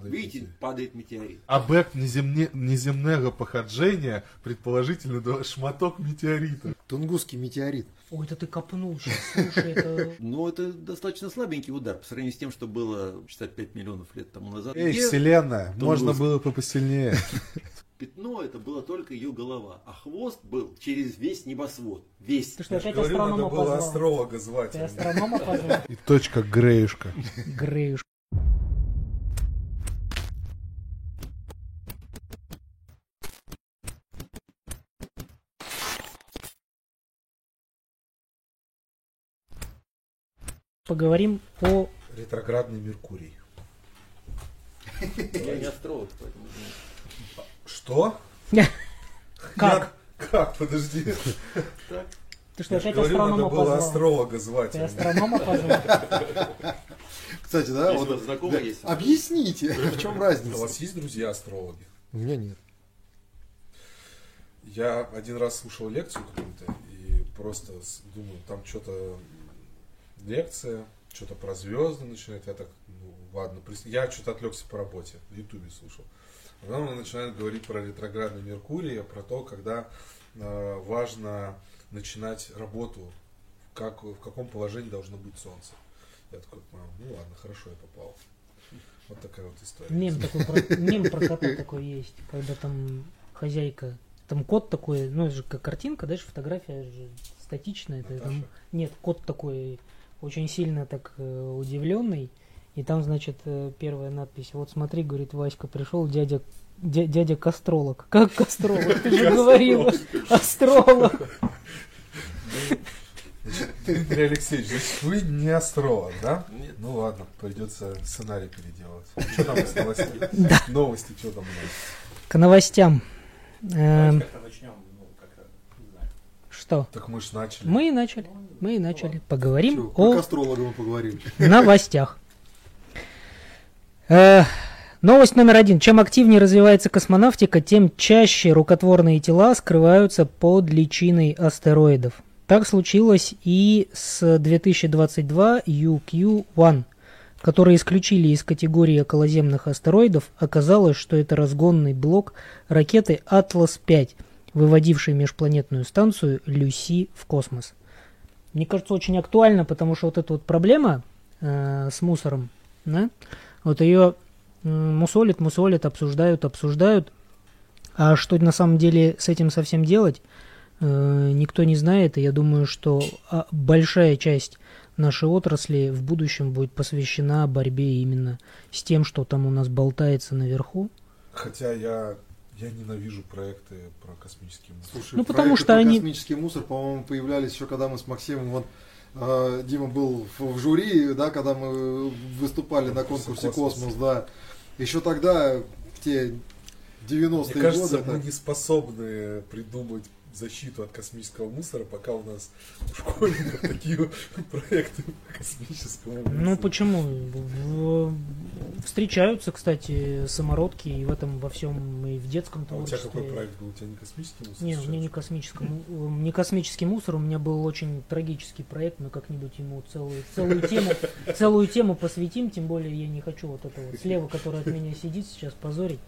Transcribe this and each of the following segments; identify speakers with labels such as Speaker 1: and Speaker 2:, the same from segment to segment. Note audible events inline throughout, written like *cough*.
Speaker 1: Видите, падает метеорит.
Speaker 2: Объект неземне... неземного походжения, предположительно, да, шматок метеорита.
Speaker 3: Тунгусский метеорит.
Speaker 4: Ой, это ты копнул сейчас, слушай, это... *laughs*
Speaker 1: Но это достаточно слабенький удар по сравнению с тем, что было 65 миллионов лет тому назад.
Speaker 2: Эй,
Speaker 1: Где
Speaker 2: вселенная,
Speaker 1: Тунгус?
Speaker 2: можно было бы посильнее. *laughs*
Speaker 1: Пятно это была только ее голова, а хвост был через весь небосвод. Весь.
Speaker 4: Ты что, опять астронома позвал?
Speaker 2: астролога звать.
Speaker 4: Ты астронома позвал?
Speaker 2: И точка Греюшка.
Speaker 4: Греюш. Поговорим о...
Speaker 2: Ретроградный Меркурий.
Speaker 1: Я не астролог, поэтому...
Speaker 2: Что? *laughs*
Speaker 4: Как?
Speaker 2: Я- Как? Подожди.
Speaker 4: Ты что,
Speaker 2: Я
Speaker 4: опять
Speaker 2: говорю, надо
Speaker 4: астронома
Speaker 2: было
Speaker 4: позвал?
Speaker 2: астролога звать.
Speaker 4: Ты
Speaker 2: а
Speaker 4: астронома позвал? *laughs*
Speaker 3: Кстати, да,
Speaker 1: Если у
Speaker 3: вот,
Speaker 1: знакомый
Speaker 3: да,
Speaker 1: есть.
Speaker 3: объясните, *laughs* в чем
Speaker 2: У
Speaker 3: разница?
Speaker 2: вас есть друзья астрологи?
Speaker 3: У меня нет.
Speaker 2: Я один раз слушал лекцию какую-то и просто думаю, там что-то лекция, что-то про звезды начинает. Я так, ну ладно, я что-то отвлекся по работе, в Ютубе слушал. А Потом она начинает говорить про ретроградный Меркурий, про то, когда э, важно начинать работу, как, в каком положении должно быть Солнце. Я такой, «А, ну ладно, хорошо, я попал. Вот такая вот история.
Speaker 4: Мем такой, про, мем про кота такой есть, когда там хозяйка, там кот такой, ну это же как картинка, дальше фотография же статичная, это там, нет, кот такой очень сильно так э, удивленный, и там, значит, э, первая надпись, вот смотри, говорит, Васька, пришел дядя дя- дядя Костролог. *laughs* Как Костролог? Ты же говорил, *laughs* астролог.
Speaker 2: Дмитрий Алексеевич, значит, вы не астролог, да?
Speaker 1: Нет.
Speaker 2: Ну ладно, придется сценарий переделать. *laughs* Что там с новостями? Новости, что там у нас?
Speaker 4: К новостям. Эм,
Speaker 5: Как-то начнем, ну, как-то, не знаю.
Speaker 4: Что?
Speaker 2: Так мы ж начали.
Speaker 4: Мы и начали. Мы и начали. Поговорим
Speaker 3: Чё,
Speaker 4: о
Speaker 3: Как астрологом мы поговорим. *laughs*
Speaker 4: новостях. Э, Новость номер один. Чем активнее развивается космонавтика, тем чаще рукотворные тела скрываются под личиной астероидов. Так случилось и с 2022 UQ-1, которые исключили из категории околоземных астероидов. Оказалось, что это разгонный блок ракеты Atlas-5, выводившей межпланетную станцию Люси в космос. Мне кажется, очень актуально, потому что вот эта вот проблема э, с мусором, да, вот ее м, мусолят, мусолят, обсуждают, обсуждают. А что на самом деле с этим совсем делать, э, никто не знает. И я думаю, что а, большая часть нашей отрасли в будущем будет посвящена борьбе именно с тем, что там у нас болтается наверху.
Speaker 2: Хотя я, я ненавижу проекты про космический мусор.
Speaker 3: Слушай,
Speaker 4: Ну, потому
Speaker 3: проекты
Speaker 4: что
Speaker 3: про
Speaker 4: они-
Speaker 3: Космический мусор, по-моему, появлялись еще когда мы с Максимом, вот, э, Дима был в, в жюри, да, когда мы выступали на конкурсе
Speaker 2: «Космос».
Speaker 3: «Космос», да. Еще тогда, в те 90-е
Speaker 2: Мне кажется,
Speaker 3: годы,
Speaker 2: мы
Speaker 3: так,
Speaker 2: не способны придумать защиту от космического мусора, пока у нас у школьников такие проекты по космическому мусору.
Speaker 4: Ну почему? Встречаются, кстати, самородки и в этом во всем и в детском
Speaker 2: А у тебя какой проект был? У тебя не космический мусор?
Speaker 4: Не, у меня не космический, не космический мусор, у меня был очень трагический проект, мы как-нибудь ему целую, целую тему, целую тему посвятим, тем более я не хочу вот это вот слева, который от меня сидит сейчас позорить.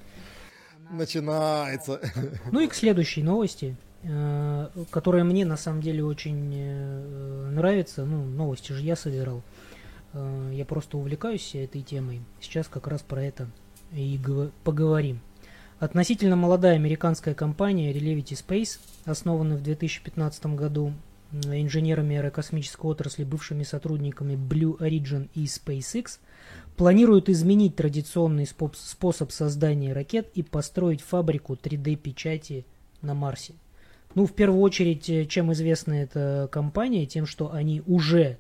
Speaker 3: начинается.
Speaker 4: Ну и к следующей новости, которая мне на самом деле очень э, нравится. Ну, новости же я собирал. Э, Я просто увлекаюсь этой темой. Сейчас как раз про это и поговорим. Относительно молодая американская компания Relevity Space, основанная в 2015 году инженерами аэрокосмической отрасли, бывшими сотрудниками Blue Origin и SpaceX, планирует изменить традиционный спо- способ создания ракет и построить фабрику 3D-печати на Марсе. Ну, в первую очередь, э, чем известна эта компания, тем, что они уже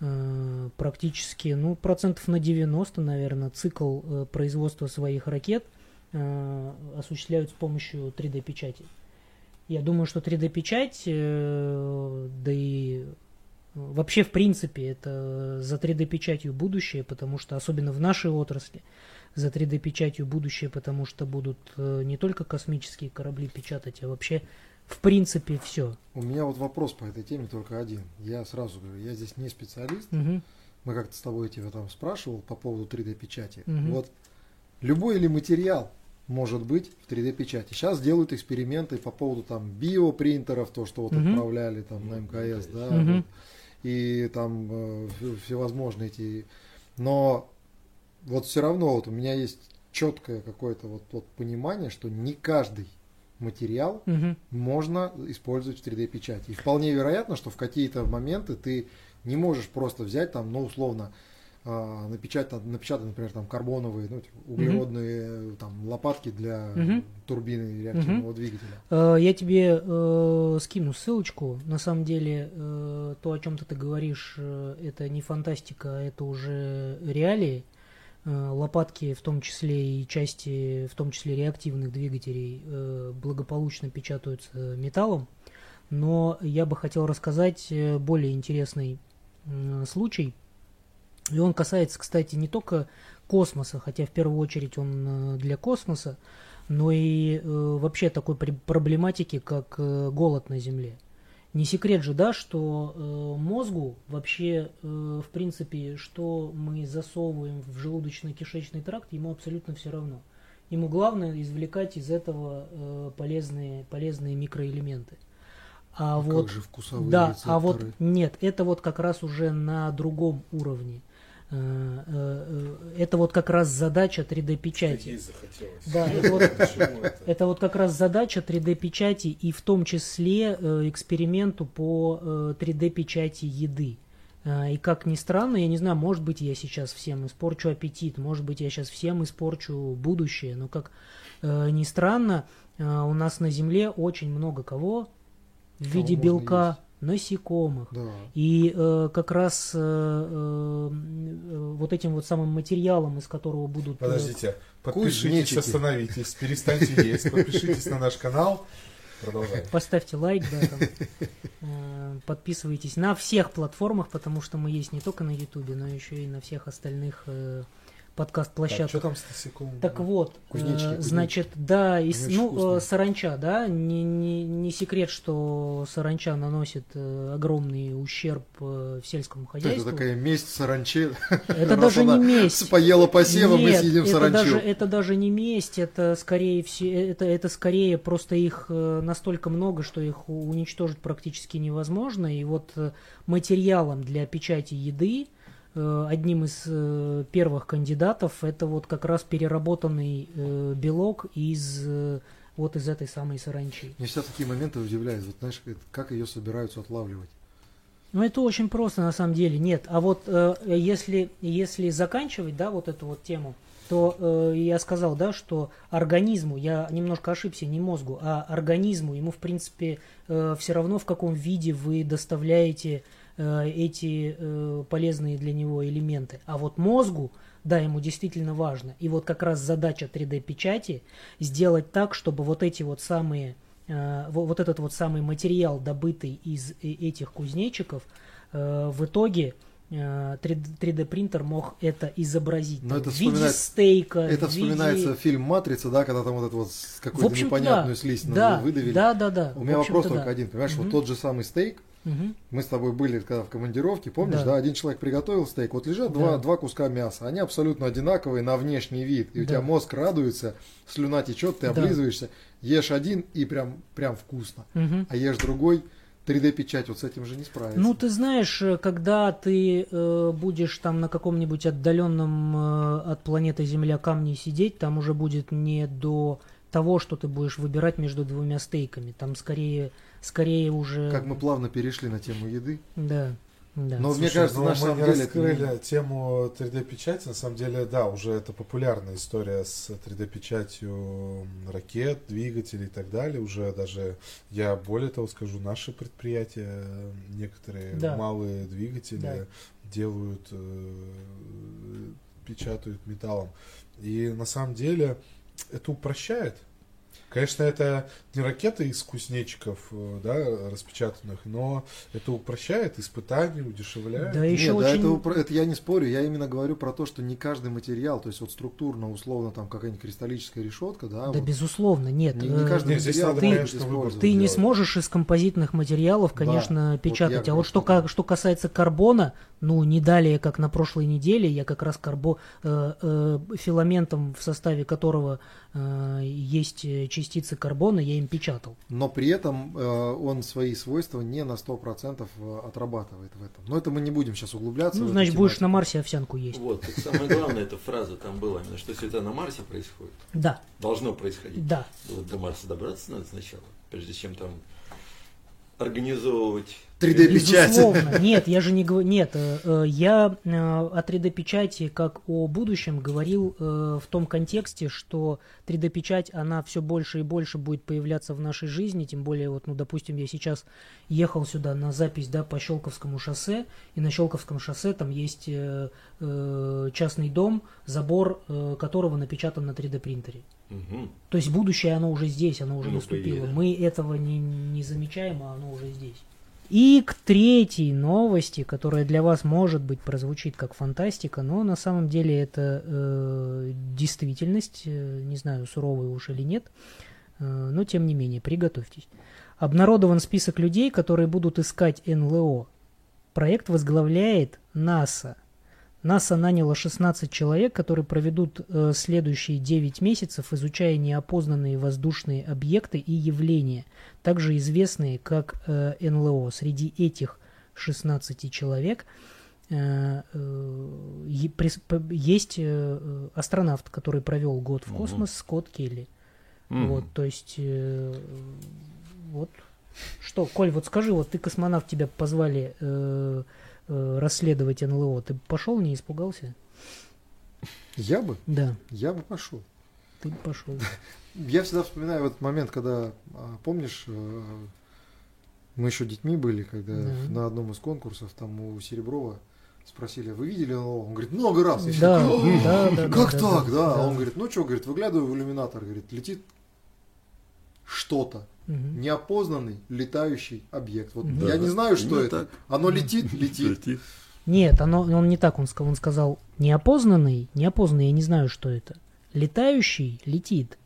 Speaker 4: э, практически, ну, процентов на 90, наверное, цикл э, производства своих ракет э, осуществляют с помощью 3D-печати. Я думаю, что 3D-печать, э, да и э, вообще, в принципе, это за 3D-печатью будущее, потому что, особенно в нашей отрасли, за 3D-печатью будущее, потому что будут не только космические корабли печатать, а вообще, в принципе, все.
Speaker 3: У меня вот вопрос по этой теме только один. Я сразу говорю, я здесь не специалист.
Speaker 4: Мгм.
Speaker 3: Мы как-то с тобой тебя там спрашивал по поводу 3D-печати.
Speaker 4: Мгм.
Speaker 3: Вот любой или материал может быть в 3D печати. Сейчас делают эксперименты по поводу там биопринтеров, то, что вот
Speaker 4: Мгм.
Speaker 3: отправляли там на МКС, да,
Speaker 4: Мгм.
Speaker 3: вот. и там э, всевозможные эти. Но вот все равно вот у меня есть четкое какое-то вот, вот понимание, что не каждый материал
Speaker 4: Мгм.
Speaker 3: можно использовать в 3D печати. И вполне вероятно, что в какие-то моменты ты не можешь просто взять там, ну, условно, а, напечатать, напечатать, например, там карбоновые, ну, углеродные э, там лопатки для
Speaker 4: Мгм.
Speaker 3: турбины реактивного двигателя.
Speaker 4: Э, Я тебе э, скину ссылочку. На самом деле, э, то, о чем ты, ты говоришь, э, это не фантастика, а это уже реалии. Э, лопатки, в том числе и части, в том числе реактивных двигателей, э, благополучно печатаются металлом. Но я бы хотел рассказать э, более интересный случай. И он касается, кстати, не только космоса, хотя в первую очередь он для космоса, но и вообще такой проблематики, как голод на Земле. Не секрет же, да, что э, мозгу вообще, э, в принципе, что мы засовываем в желудочно-кишечный тракт, ему абсолютно все равно. Ему главное извлекать из этого э, полезные, полезные микроэлементы. А
Speaker 3: Ну,
Speaker 4: вот,
Speaker 3: как же вкусовые
Speaker 4: да, а вот
Speaker 3: рецепторы?
Speaker 4: нет, это вот как раз уже на другом уровне. Э, Это вот как раз задача 3D печати.
Speaker 2: Есть захотелось.
Speaker 4: Да, это вот-
Speaker 2: это?
Speaker 4: Вот как раз задача 3D-печати и в том числе э, эксперименту по э, 3D-печати еды. Э, И как ни странно, я не знаю, может быть, я сейчас всем испорчу аппетит, может быть, я сейчас всем испорчу будущее, но как э, ни странно, э, у нас на Земле очень много кого в виде белка, насекомых.
Speaker 3: Да.
Speaker 4: И э, как раз э, э, вот этим вот самым материалом, из которого будут... э,
Speaker 2: Подождите, подпишитесь, остановитесь, перестаньте есть, подпишитесь на наш канал. Продолжаем.
Speaker 4: Поставьте лайк, да, там, э, подписывайтесь на всех платформах, потому что мы есть не только на Ютубе, но еще и на всех остальных э,
Speaker 2: Так,
Speaker 4: подкаст-площадках.
Speaker 2: что там с насекомыми?
Speaker 4: Так вот,
Speaker 3: Кузнечики,
Speaker 4: э, значит, да, и,
Speaker 3: Они
Speaker 4: ну,
Speaker 3: вкусные.
Speaker 4: э, саранча, да, не, не, не секрет, что саранча наносит э, огромный ущерб э, в сельском хозяйству.
Speaker 3: это такая месть саранче. *laughs*
Speaker 4: Это даже не месть.
Speaker 3: Поела посева, мы съедим саранчу.
Speaker 4: даже, это даже не месть, это скорее все, это, это скорее просто их э, настолько много, что их уничтожить практически невозможно. И вот э, материалом для печати еды э, одним из э, первых кандидатов это вот как раз переработанный э, белок из э, вот из этой самой саранчи.
Speaker 3: Мне всегда такие моменты удивляют. Вот знаешь, как ее собираются отлавливать.
Speaker 4: Ну, это очень просто на самом деле. Нет, а вот э, если, если заканчивать, да, вот эту вот тему, то э, я сказал, да, что организму, я немножко ошибся, не мозгу, а организму, ему, в принципе, все равно, в каком виде вы доставляете э, эти э, полезные для него элементы. А вот мозгу, да, ему действительно важно. И вот как раз задача 3D-печати сделать так, чтобы вот эти вот самые э, во- вот этот вот самый материал, добытый из э- этих кузнечиков, э, в итоге э, 3D принтер мог это изобразить
Speaker 3: Но это
Speaker 4: в виде стейка,
Speaker 3: Это
Speaker 4: виде-
Speaker 3: вспоминается фильм «Матрица», да, когда там вот это вот какую-то непонятную
Speaker 4: да.
Speaker 3: слизь
Speaker 4: да,
Speaker 3: выдавили.
Speaker 4: Да, да, да.
Speaker 3: У меня вопрос только
Speaker 4: да.
Speaker 3: один. Понимаешь,
Speaker 4: Мгм.
Speaker 3: вот тот же самый стейк,
Speaker 4: Мгм.
Speaker 3: мы с тобой были когда в командировке, помнишь,
Speaker 4: Да.
Speaker 3: да, один человек приготовил стейк, вот лежат
Speaker 4: Да.
Speaker 3: два, два куска мяса, они абсолютно одинаковые на внешний вид, и у
Speaker 4: Да.
Speaker 3: тебя мозг радуется, слюна течет, ты
Speaker 4: Да.
Speaker 3: облизываешься, ешь один и прям, прям вкусно,
Speaker 4: Мгм.
Speaker 3: а ешь другой, 3D-печать вот с этим же не справится.
Speaker 4: Ну, ты знаешь, э, когда ты э, будешь там на каком-нибудь отдаленном э, от планеты Земля камне сидеть, там уже будет не до того, что ты будешь выбирать между двумя стейками. Там скорее, скорее уже...
Speaker 3: Как мы плавно перешли на тему еды.
Speaker 4: Да, да.
Speaker 3: Но мне
Speaker 2: Слушай,
Speaker 3: кажется,
Speaker 2: ну,
Speaker 3: на
Speaker 2: мы
Speaker 3: самом
Speaker 2: не
Speaker 3: деле... это
Speaker 2: раскрыли
Speaker 3: не-
Speaker 2: тему 3D-печати. На самом деле, да, уже это популярная история с 3D-печатью ракет, двигателей и так далее. Уже даже, я более того скажу, наши предприятия, некоторые
Speaker 4: Да.
Speaker 2: малые двигатели
Speaker 4: Да.
Speaker 2: делают, э, печатают металлом. И на самом деле это упрощает Конечно, это не ракеты из кузнечиков, э, да, распечатанных, но это упрощает испытания, удешевляет.
Speaker 4: Да, еще
Speaker 3: Нет, да,
Speaker 4: очень...
Speaker 3: это, упро- это я не спорю, я именно говорю про то, что не каждый материал, то есть вот структурно, условно, там какая-нибудь кристаллическая решетка, да,
Speaker 4: Да,
Speaker 3: вот,
Speaker 4: безусловно, нет.
Speaker 3: не, не
Speaker 4: э,
Speaker 3: каждый
Speaker 2: Нет, здесь
Speaker 3: материал
Speaker 2: надо,
Speaker 3: может
Speaker 2: конечно, выбор
Speaker 3: использовать.
Speaker 4: Ты не сможешь из композитных материалов,
Speaker 3: Да,
Speaker 4: конечно,
Speaker 3: вот
Speaker 4: печатать.
Speaker 3: я
Speaker 4: а вот что,
Speaker 3: что
Speaker 4: ка- что касается карбона, ну, не далее, как на прошлой неделе, я как раз карбо, э, э, филаментом, в составе которого есть э, частицы карбона, я им печатал.
Speaker 3: Но при этом э, он свои свойства не на 100% отрабатывает в этом. Но это мы не будем сейчас углубляться.
Speaker 4: Ну, значит, будешь на. Марсе овсянку есть.
Speaker 1: Вот, так самое главное, эта фраза там была, именно, что если это на Марсе происходит,
Speaker 4: Да,
Speaker 1: должно происходить.
Speaker 4: да.
Speaker 1: Вот до Марса добраться надо сначала, прежде чем там организовывать
Speaker 3: 3D-печать.
Speaker 4: Безусловно. Нет, я же не говорю. Нет, э, э, я э, о 3D-печати как о будущем говорил в том контексте, что 3D-печать, она все больше и больше будет появляться в нашей жизни, тем более, вот, ну, допустим, я сейчас ехал сюда на запись, да, по Щелковскому шоссе, и на Щелковском шоссе там есть частный дом, забор которого напечатан на 3D-принтере.
Speaker 1: Мгм.
Speaker 4: То есть будущее, оно уже здесь, оно уже
Speaker 1: Ну,
Speaker 4: наступило. Мы этого не, не замечаем, а оно уже здесь. И к третьей новости, которая для вас, может быть, прозвучит как фантастика, но на самом деле это э, действительность, э, не знаю, суровая уж или нет, э, но тем не менее, приготовьтесь. Обнародован список людей, которые будут искать НЛО. Проект возглавляет НАСА. НАСА наняло 16 человек, которые проведут э, следующие 9 месяцев, изучая неопознанные воздушные объекты и явления, также известные как э, НЛО. Среди этих 16 человек э, э, есть э, э, астронавт, который провел год в космос, Скотт Келли.
Speaker 1: Мгм.
Speaker 4: Вот, то есть, вот. Что, Коль, вот скажи, вот ты космонавт, тебя позвали э, расследовать НЛО, ты бы пошел, не испугался?
Speaker 3: Я бы,
Speaker 4: Да,
Speaker 3: я бы пошел.
Speaker 4: ты бы пошел. *laughs*
Speaker 3: Я всегда вспоминаю вот момент, когда, а, помнишь, э, мы еще детьми были, когда
Speaker 4: Да.
Speaker 3: на одном из конкурсов там у Сереброва спросили, «А вы видели НЛО? Он говорит, много раз. Я
Speaker 4: Да, да, да,
Speaker 3: Как
Speaker 4: да,
Speaker 3: так,
Speaker 4: да,
Speaker 3: да?
Speaker 4: да.
Speaker 3: Он говорит, ну что, говорит, выглядываю в иллюминатор, говорит, летит что-то,
Speaker 4: Мгм.
Speaker 3: неопознанный летающий объект. Вот
Speaker 4: Мгм.
Speaker 3: я не знаю, что это.
Speaker 1: так.
Speaker 3: Оно летит, *laughs* летит.
Speaker 1: Летит.
Speaker 4: Нет, оно, он не так, он сказал, он сказал, неопознанный, неопознанный, я не знаю, что это. Летающий летит,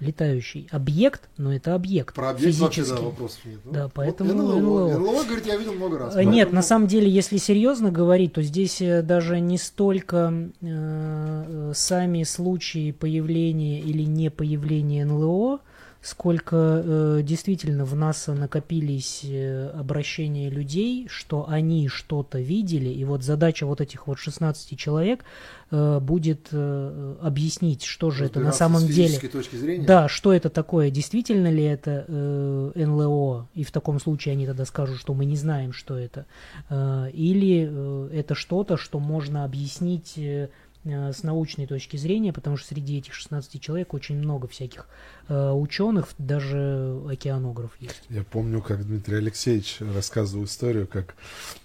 Speaker 4: летающий. Объект, но это объект.
Speaker 3: Про объект вообще, да,
Speaker 4: физический.
Speaker 3: вопросов нет. Ну,
Speaker 4: Да,
Speaker 3: вот
Speaker 4: поэтому
Speaker 3: НЛО,
Speaker 4: НЛО.
Speaker 3: НЛО, говорит, я видел много раз.
Speaker 4: Э, Нет,
Speaker 3: Поэтому-
Speaker 4: на самом деле, если серьезно говорить, то здесь э, даже не столько э, э, сами случаи появления или не появления НЛО, сколько э, действительно в НАСА накопились э, обращения людей, что они что-то видели, и вот задача вот этих вот 16 человек э, будет э, объяснить, что же это на самом деле.
Speaker 3: точки зрения.
Speaker 4: Да, что это такое? Действительно ли это э, НЛО? И в таком случае они тогда скажут, что мы не знаем, что это. Э, или э, это что-то, что можно объяснить э, с научной точки зрения, потому что среди этих 16 человек очень много всяких э, ученых, даже океанограф есть.
Speaker 2: Я помню, как Дмитрий Алексеевич рассказывал историю, как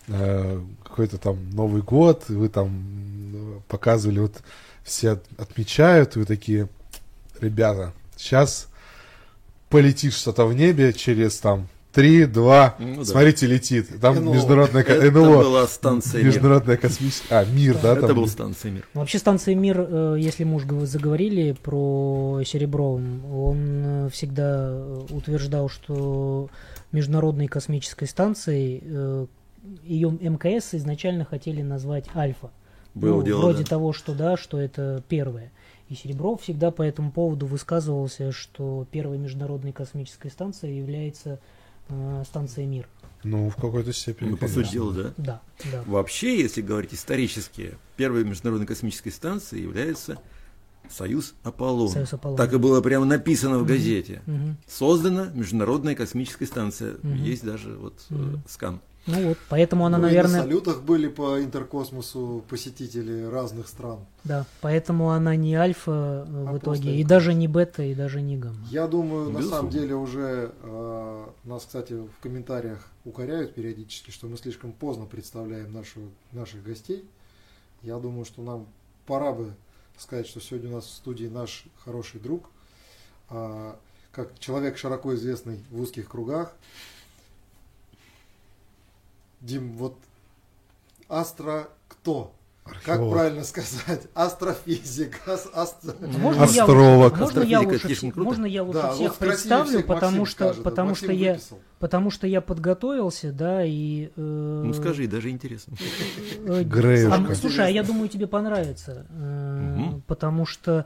Speaker 2: э, какой-то там Новый год, и вы там м, показывали, вот все от- отмечают, и вы такие, ребята, сейчас полетит что-то в небе через там три, два,
Speaker 1: Ну да.
Speaker 2: смотрите, летит. Там
Speaker 3: НЛО.
Speaker 2: международная
Speaker 1: Это
Speaker 2: НЛО,
Speaker 1: была станция «Мир».
Speaker 2: международная космическая, а, мир, да,
Speaker 1: Это
Speaker 2: там
Speaker 1: был станция «Мир».
Speaker 4: Ну, Вообще станция «Мир», э, если мы уж гов- заговорили про Серебровым, он э, всегда э, утверждал, что Международной космической станцией ее МКС изначально хотели назвать «Альфа».
Speaker 1: Было
Speaker 4: Ну,
Speaker 1: дело,
Speaker 4: вроде
Speaker 1: да.
Speaker 4: того, что да, что это первое. И Серебров всегда по этому поводу высказывался, что первой международной космической станцией является э, станция «Мир».
Speaker 2: Ну, в какой-то степени,
Speaker 1: Ну, по сути дела, да.
Speaker 4: Да, да.
Speaker 1: Вообще, если говорить исторически, первой международной космической станцией является Союз Аполлон.
Speaker 4: Союз Аполлон.
Speaker 1: Так и было прямо написано в газете.
Speaker 4: Мгм.
Speaker 1: Создана Международная космическая станция.
Speaker 4: Мгм.
Speaker 1: Есть даже вот
Speaker 4: Мгм.
Speaker 1: скан.
Speaker 4: Ну вот, поэтому она,
Speaker 3: Ну, и
Speaker 4: наверное...
Speaker 3: на салютах были по интеркосмосу посетители разных стран.
Speaker 4: Да, поэтому она не альфа э,
Speaker 3: А
Speaker 4: в итоге, и даже не бета, и даже не гамма.
Speaker 3: Я думаю, на
Speaker 1: Безусловно.
Speaker 3: самом деле уже э, нас, кстати, в комментариях укоряют периодически, что мы слишком поздно представляем нашу, наших гостей. Я думаю, что нам пора бы сказать, что сегодня у нас в студии наш хороший друг. А, как человек широко известный в узких кругах. Дим, вот астро кто? Как
Speaker 2: Археолог.
Speaker 3: правильно сказать? *laughs* Астрофизик. ас- астро-
Speaker 4: Можно я
Speaker 2: Астролог.
Speaker 4: лучше- Можно я лучше, можно я лучше
Speaker 3: Да,
Speaker 4: всех
Speaker 3: вот
Speaker 4: представлю,
Speaker 3: всех
Speaker 4: потому
Speaker 3: Максим
Speaker 4: что,
Speaker 3: скажет.
Speaker 4: потому
Speaker 3: Максим
Speaker 4: что я,
Speaker 3: выписал.
Speaker 4: потому что я подготовился, да, и. э,
Speaker 1: Ну скажи, даже интересно.
Speaker 4: э, *laughs* а, слушай, а я думаю, тебе понравится, э, потому что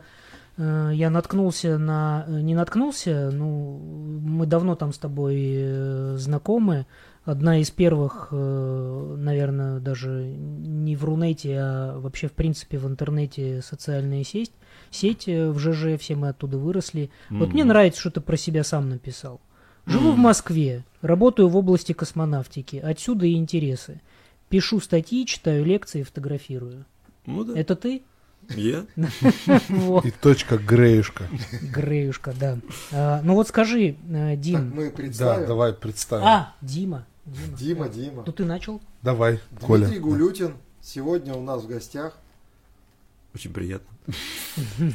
Speaker 4: э, я наткнулся на, э, не наткнулся, ну, мы давно там с тобой э, знакомы. Одна из первых, э, наверное, даже не в Рунете, а вообще, в принципе, в интернете социальная сеть. Сеть э, в ЖЖ, все мы оттуда выросли. Вот мне нравится, что ты про себя сам написал. Живу в
Speaker 1: Мгм.
Speaker 4: Москве, работаю в области космонавтики, отсюда и интересы. Пишу статьи, читаю лекции, фотографирую.
Speaker 1: Ну да,
Speaker 4: Это ты?
Speaker 1: я. *laughs*
Speaker 2: И точка Греюшка.
Speaker 4: Греюшка, да. А, ну вот скажи, э, Дим.
Speaker 3: мы
Speaker 2: Да,
Speaker 3: представим.
Speaker 2: давай представим.
Speaker 4: А, Дима. Дима.
Speaker 3: Дима, Дима.
Speaker 4: Ну ты начал?
Speaker 2: Давай, Коля.
Speaker 3: Дмитрий Гулютин сегодня у нас в гостях.
Speaker 1: Очень приятно.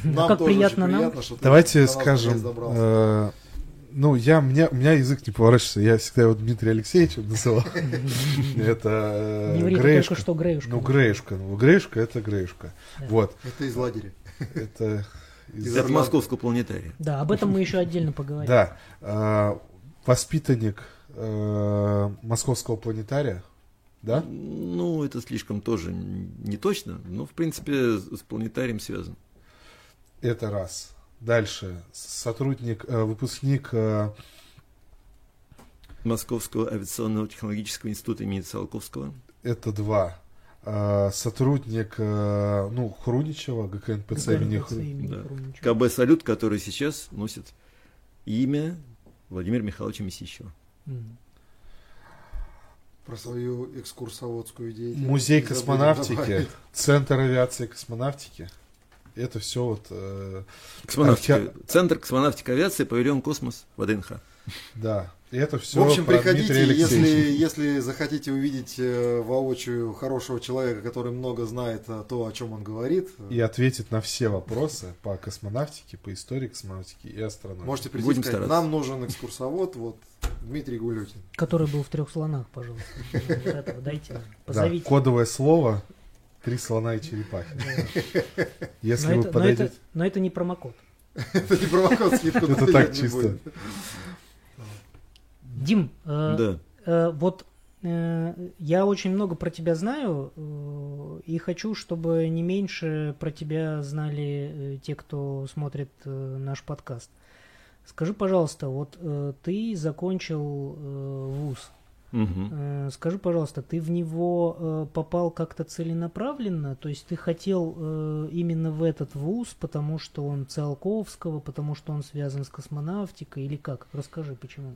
Speaker 3: Нам
Speaker 4: как
Speaker 3: тоже
Speaker 4: приятно
Speaker 3: очень
Speaker 4: нам.
Speaker 3: приятно, что ты
Speaker 2: Давайте скажем, э, ну, я, меня, у меня язык не поворачивается, я всегда его Дмитрия Алексеевича называл. *laughs* Это э, Греюшка.
Speaker 4: только что Греюшка.
Speaker 2: Ну, Греюшка. Ну, Греюшка — это Греюшка. Вот.
Speaker 3: Это из лагеря.
Speaker 2: Это... из-
Speaker 1: Это московского планетария.
Speaker 4: Да, об этом мы еще отдельно поговорим.
Speaker 2: Да. э, Воспитанник э, московского планетария. Да?
Speaker 1: Ну, это слишком тоже не точно, но, в принципе, с планетарием связан.
Speaker 2: Это раз. Дальше. Сотрудник, э, выпускник э,
Speaker 1: Московского авиационного технологического института имени Циолковского.
Speaker 2: это два. Э, Сотрудник, э, ну, Хруничева, ГКНПЦ имени
Speaker 4: ГКНПЦ
Speaker 2: Хру-
Speaker 4: имени
Speaker 1: Да.
Speaker 4: Хруничева.
Speaker 1: КБ «Салют», который сейчас носит имя Владимира Михайловича Месищева.
Speaker 3: Про свою экскурсоводскую деятельность.
Speaker 2: Музей космонавтики,
Speaker 3: добавить.
Speaker 2: Центр авиации и космонавтики. Это все вот, э,
Speaker 1: Космонавтика.
Speaker 2: Архе-
Speaker 1: Центр космонавтики авиации, павильон «Космос» в ВДНХ.
Speaker 2: Да. И это все
Speaker 3: В общем,
Speaker 2: про
Speaker 3: приходите, если, если захотите увидеть э, воочию хорошего человека, который много знает о то, о чем он говорит,
Speaker 2: И ответит на все вопросы по космонавтике, по истории космонавтики и астрономии.
Speaker 3: можете прийти
Speaker 1: Будем
Speaker 3: сказать,
Speaker 1: стараться.
Speaker 3: нам нужен экскурсовод, вот Дмитрий Гулютин.
Speaker 4: Который был в трех слонах, пожалуйста. Дайте Позовите.
Speaker 2: кодовое слово три слона и черепахи. Если
Speaker 4: Но
Speaker 2: вы подойдете...
Speaker 4: но это не промокод. *laughs*
Speaker 3: Это не промокод, скидку
Speaker 2: Это так чисто.
Speaker 4: Дим, э,
Speaker 1: Да.
Speaker 4: э, вот э, я очень много про тебя знаю э, и хочу, чтобы не меньше про тебя знали те, кто смотрит наш подкаст. Скажи, пожалуйста, вот ты закончил вуз. Э, Скажи, пожалуйста, ты в него попал как-то целенаправленно? То есть ты хотел именно в этот вуз, потому что он Циолковского, потому что он связан с космонавтикой или как? Расскажи, почему.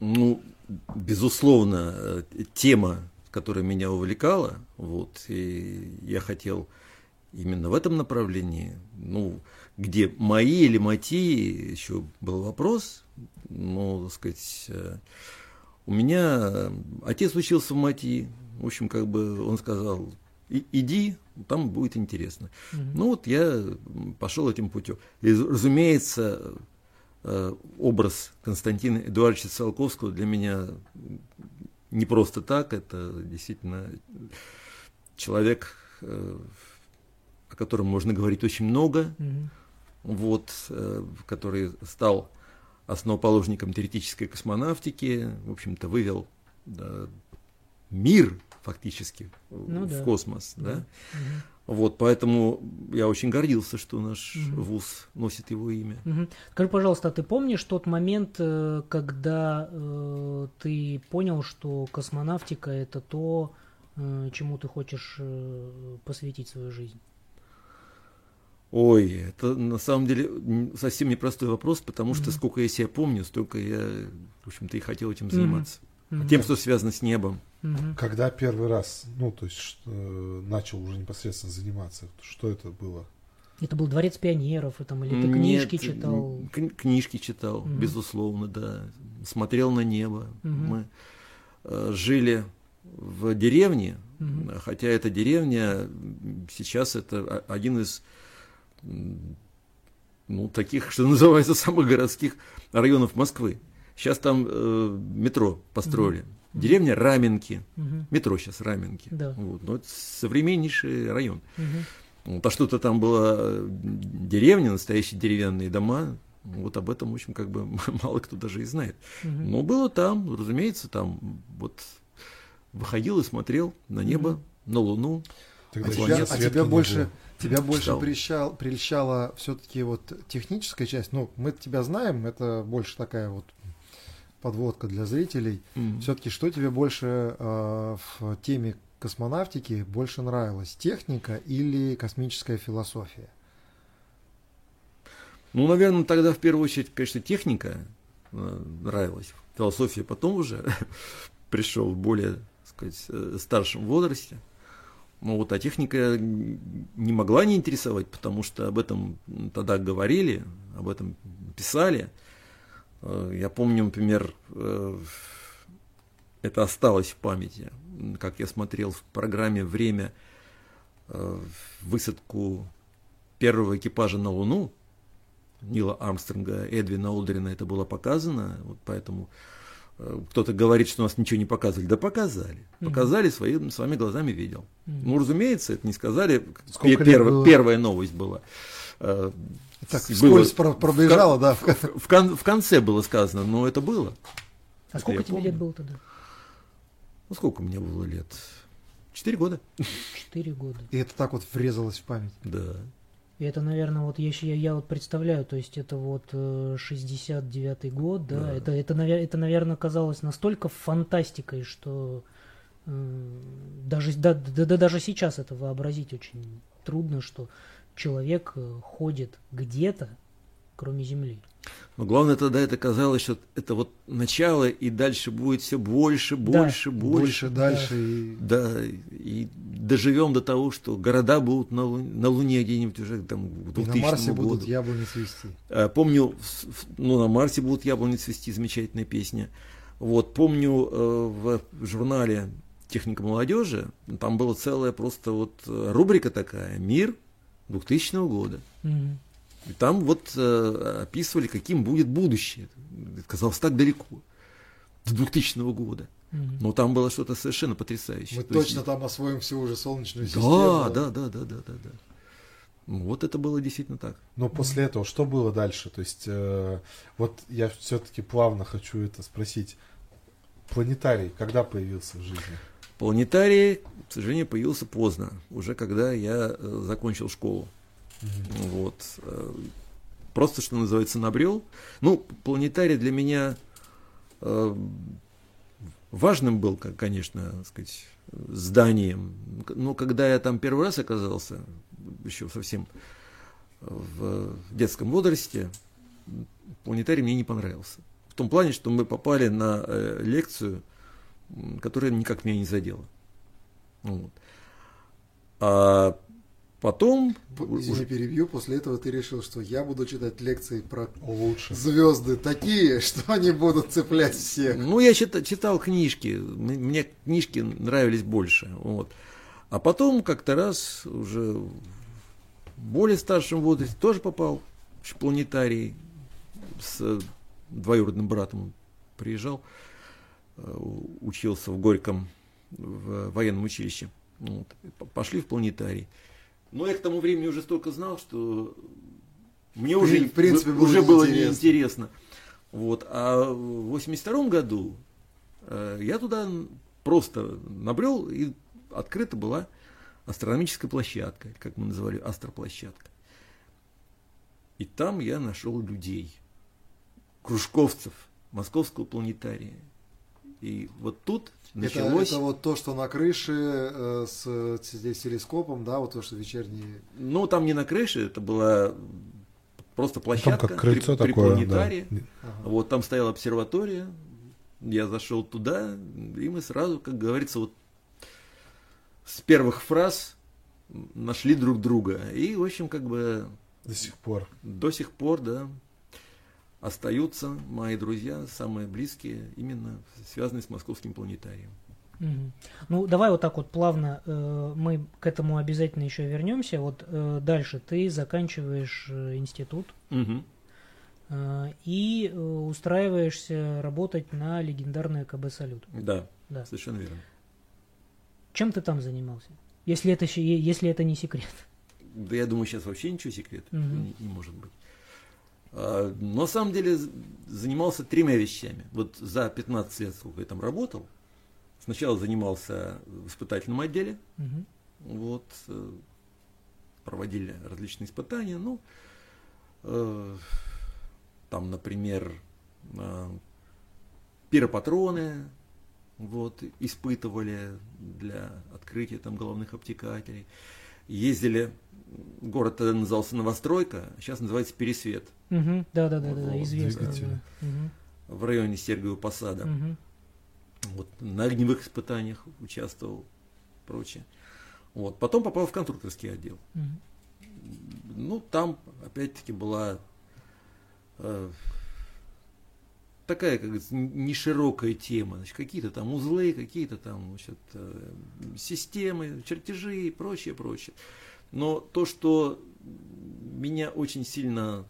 Speaker 1: Ну, безусловно, э, тема, которая меня увлекала, вот, и я хотел именно в этом направлении, ну, где мои или мати, еще был вопрос, ну, так сказать, э, у меня э, отец учился в МАТИ, в общем, как бы он сказал, «И- иди, там будет интересно.
Speaker 4: Мгм.
Speaker 1: Ну вот я пошел этим путем. И, разумеется, образ Константина Эдуардовича Циолковского для меня не просто так, это действительно человек, э, о котором можно говорить очень много,
Speaker 4: Мгм.
Speaker 1: вот, э, который стал основоположником теоретической космонавтики, в общем-то, вывел да, мир фактически в-
Speaker 4: Ну
Speaker 1: в
Speaker 4: да.
Speaker 1: космос. Да.
Speaker 4: Мгм.
Speaker 1: Вот, поэтому я очень гордился, что наш
Speaker 4: Мгм.
Speaker 1: вуз носит его имя.
Speaker 4: Мгм. Скажи, пожалуйста, а ты помнишь тот момент, э, когда э, ты понял, что космонавтика это то, э, чему ты хочешь э, посвятить свою жизнь?
Speaker 1: Ой, это на самом деле совсем непростой вопрос, потому что
Speaker 4: Мгм.
Speaker 1: сколько я себя помню, столько я, в общем-то, и хотел этим заниматься.
Speaker 4: Мгм.
Speaker 1: Тем, что связано с небом.
Speaker 4: Мгм.
Speaker 2: Когда первый раз, ну, то есть, э, начал уже непосредственно заниматься, что это было?
Speaker 4: Это был дворец пионеров, и там, или ты
Speaker 1: Нет,
Speaker 4: книжки читал?
Speaker 1: м, кни- книжки читал,
Speaker 4: Мгм.
Speaker 1: безусловно, да. Смотрел на небо.
Speaker 4: Мгм.
Speaker 1: Мы э, жили в деревне, э, хотя эта деревня сейчас это один из ну, таких, что называется, *laughs* самых городских районов Москвы. Сейчас там э, метро построили. Деревня Раменки.
Speaker 4: Мгм.
Speaker 1: Метро сейчас Раменки.
Speaker 4: Да.
Speaker 1: Вот. Но это современнейший район.
Speaker 4: Мгм.
Speaker 1: Вот, а что-то там была э, деревня, настоящие деревянные дома. Вот об этом, в общем, как бы *laughs* мало кто даже и знает.
Speaker 4: Мгм.
Speaker 1: Но было там, разумеется, там вот выходил и смотрел на небо, на Луну.
Speaker 2: Тогда
Speaker 3: А тебя, а тебя больше,
Speaker 2: было.
Speaker 3: тебя больше прельщал- прельщала все-таки вот техническая часть. Ну, мы тебя знаем, это больше такая вот подводка для зрителей. Все-таки что тебе больше э, в теме космонавтики больше нравилось? Техника или космическая философия?
Speaker 1: Ну, наверное, тогда в первую очередь, конечно, техника э, нравилась. Философия потом уже *laughs* пришел в более, так сказать, э, старшем возрасте. Ну вот, а техника не могла не интересовать, потому что об этом тогда говорили, об этом писали. Э, Я помню, например, э, это осталось в памяти, как я смотрел в программе «Время» э, высадку первого экипажа на Луну, Нила Армстронга, Эдвина Олдрина это было показано, вот поэтому кто-то говорит, что нас ничего не показывали. Да показали. Показали, своими, своими глазами видел. Ну, разумеется, это не сказали.
Speaker 3: Сколько
Speaker 1: Пе-
Speaker 3: лет
Speaker 1: перв-
Speaker 3: было?
Speaker 1: Первая новость была. Э,
Speaker 3: Так,
Speaker 1: с-
Speaker 3: вскользь про- пробежала, да. в-
Speaker 1: в, в кон- в конце было сказано, но это было.
Speaker 4: А сколько тебе
Speaker 1: помню.
Speaker 4: лет было тогда?
Speaker 1: Ну, сколько мне было лет? Четыре года.
Speaker 4: Четыре года.
Speaker 3: И это так вот врезалось в память.
Speaker 1: Да.
Speaker 4: И это, наверное, вот я, я, я вот представляю, то есть это вот э, 69-й год, да,
Speaker 1: Да.
Speaker 4: Это, это, это, наверное, казалось настолько фантастикой, что э, даже, да, да, да даже сейчас это вообразить очень трудно, что человек э, ходит где-то, кроме Земли.
Speaker 1: Но главное тогда это казалось, что это вот начало, и дальше будет все больше,
Speaker 4: Да.
Speaker 1: больше,
Speaker 3: Больше,
Speaker 1: больше.
Speaker 3: дальше. И...
Speaker 1: Да, и доживем до того, что города будут на, Лу- на Луне где-нибудь уже там к
Speaker 3: и
Speaker 1: 2000
Speaker 3: на Марсе
Speaker 1: году.
Speaker 3: будут яблони цвести.
Speaker 1: А, Помню, ну, на Марсе будут яблони цвести, замечательная песня. Вот, помню, э, в журнале «Техника молодежи» там была целая просто вот э, рубрика такая «Мир 2000 года».
Speaker 4: Мгм.
Speaker 1: И там вот э, описывали, каким будет будущее. Это казалось так далеко, до 2000 года.
Speaker 4: Мгм.
Speaker 1: Но там было что-то совершенно потрясающее.
Speaker 3: Мы
Speaker 1: То есть-
Speaker 3: точно там освоим всю уже солнечную
Speaker 1: Да,
Speaker 3: систему.
Speaker 1: да, да, да, да, да, да. Вот это было действительно так.
Speaker 2: Но после этого что было дальше? То есть, э, вот я все-таки плавно хочу это спросить. Планетарий когда появился в жизни?
Speaker 1: Планетарий, к сожалению, появился поздно, уже когда я э, закончил школу. Вот. э, Просто, что называется, набрел. Ну, планетарий для меня э, важным был, конечно, так сказать, зданием. Но когда я там первый раз оказался, еще совсем в детском возрасте, планетарий мне не понравился. В том плане, что мы попали на лекцию, которая никак меня не задела. Вот. А потом...
Speaker 3: Извини,
Speaker 1: уже-
Speaker 3: перебью. После этого ты решил, что я буду читать лекции про
Speaker 2: Лучше.
Speaker 3: звезды такие, *laughs* что они будут цеплять всех.
Speaker 1: Ну, я читал, читал книжки, мне книжки нравились больше. Вот. А потом как-то раз уже в более старшем возрасте тоже попал в планетарий с двоюродным братом приезжал, учился в Горьком в военном училище. Вот. Пошли в планетарий. Но я к тому времени уже столько знал, что мне уже,
Speaker 3: в принципе, было
Speaker 1: уже было
Speaker 3: неинтересно.
Speaker 1: неинтересно. Вот. А в 82 году э, я туда просто набрел, и открыта была астрономическая площадка, как мы называли, астроплощадка. И там я нашел людей, кружковцев московского планетария. И вот тут
Speaker 3: Это,
Speaker 1: началось...
Speaker 3: это вот то, что на крыше э, с, с телескопом, да, вот то, что вечерние.
Speaker 1: Ну, там не на крыше, это была просто
Speaker 2: Там
Speaker 1: площадка
Speaker 2: как крыльцо
Speaker 1: при, при
Speaker 2: такое, да.
Speaker 1: планетарии.
Speaker 3: Ага.
Speaker 1: Вот там стояла обсерватория, я зашел туда, и мы сразу, как говорится, вот с первых фраз нашли друг друга. И, в общем, как бы
Speaker 2: До сих пор.
Speaker 1: до сих пор, да, остаются мои друзья, самые близкие, именно связанные с московским планетарием.
Speaker 4: Ну, давай вот так вот плавно, э, мы к этому обязательно еще вернемся. Вот э, дальше ты заканчиваешь э, институт
Speaker 1: Мгм.
Speaker 4: э, и э, устраиваешься работать на легендарное КБ «Салют».
Speaker 1: Да,
Speaker 4: Да.
Speaker 1: совершенно верно.
Speaker 4: Чем ты там занимался? Если это, если это не секрет.
Speaker 1: Да я думаю, сейчас вообще ничего секрета
Speaker 4: Мгм.
Speaker 1: не, не может быть. А, но на самом деле занимался тремя вещами. Вот за 15 лет, сколько я там работал, сначала занимался в испытательном отделе,
Speaker 4: Мгм.
Speaker 1: вот, э, проводили различные испытания, ну, э, там, например, э, пиропатроны, вот, испытывали для открытия там головных обтекателей. Ездили, город тогда назывался Новостройка, а сейчас называется Пересвет,
Speaker 4: Мгм. Да, да, да, да, да,
Speaker 1: Вот,
Speaker 4: известно. да.
Speaker 1: В районе Сергиева Посада.
Speaker 4: Мгм.
Speaker 1: Вот, на огневых испытаниях участвовал, прочее. Вот. Потом попал в конструкторский отдел.
Speaker 4: Мгм.
Speaker 1: Ну, там, опять-таки, была э, такая, как говорится, не широкая тема. Значит, какие-то там узлы, какие-то там значит, э, системы, чертежи и прочее, прочее. Но то, что меня очень сильно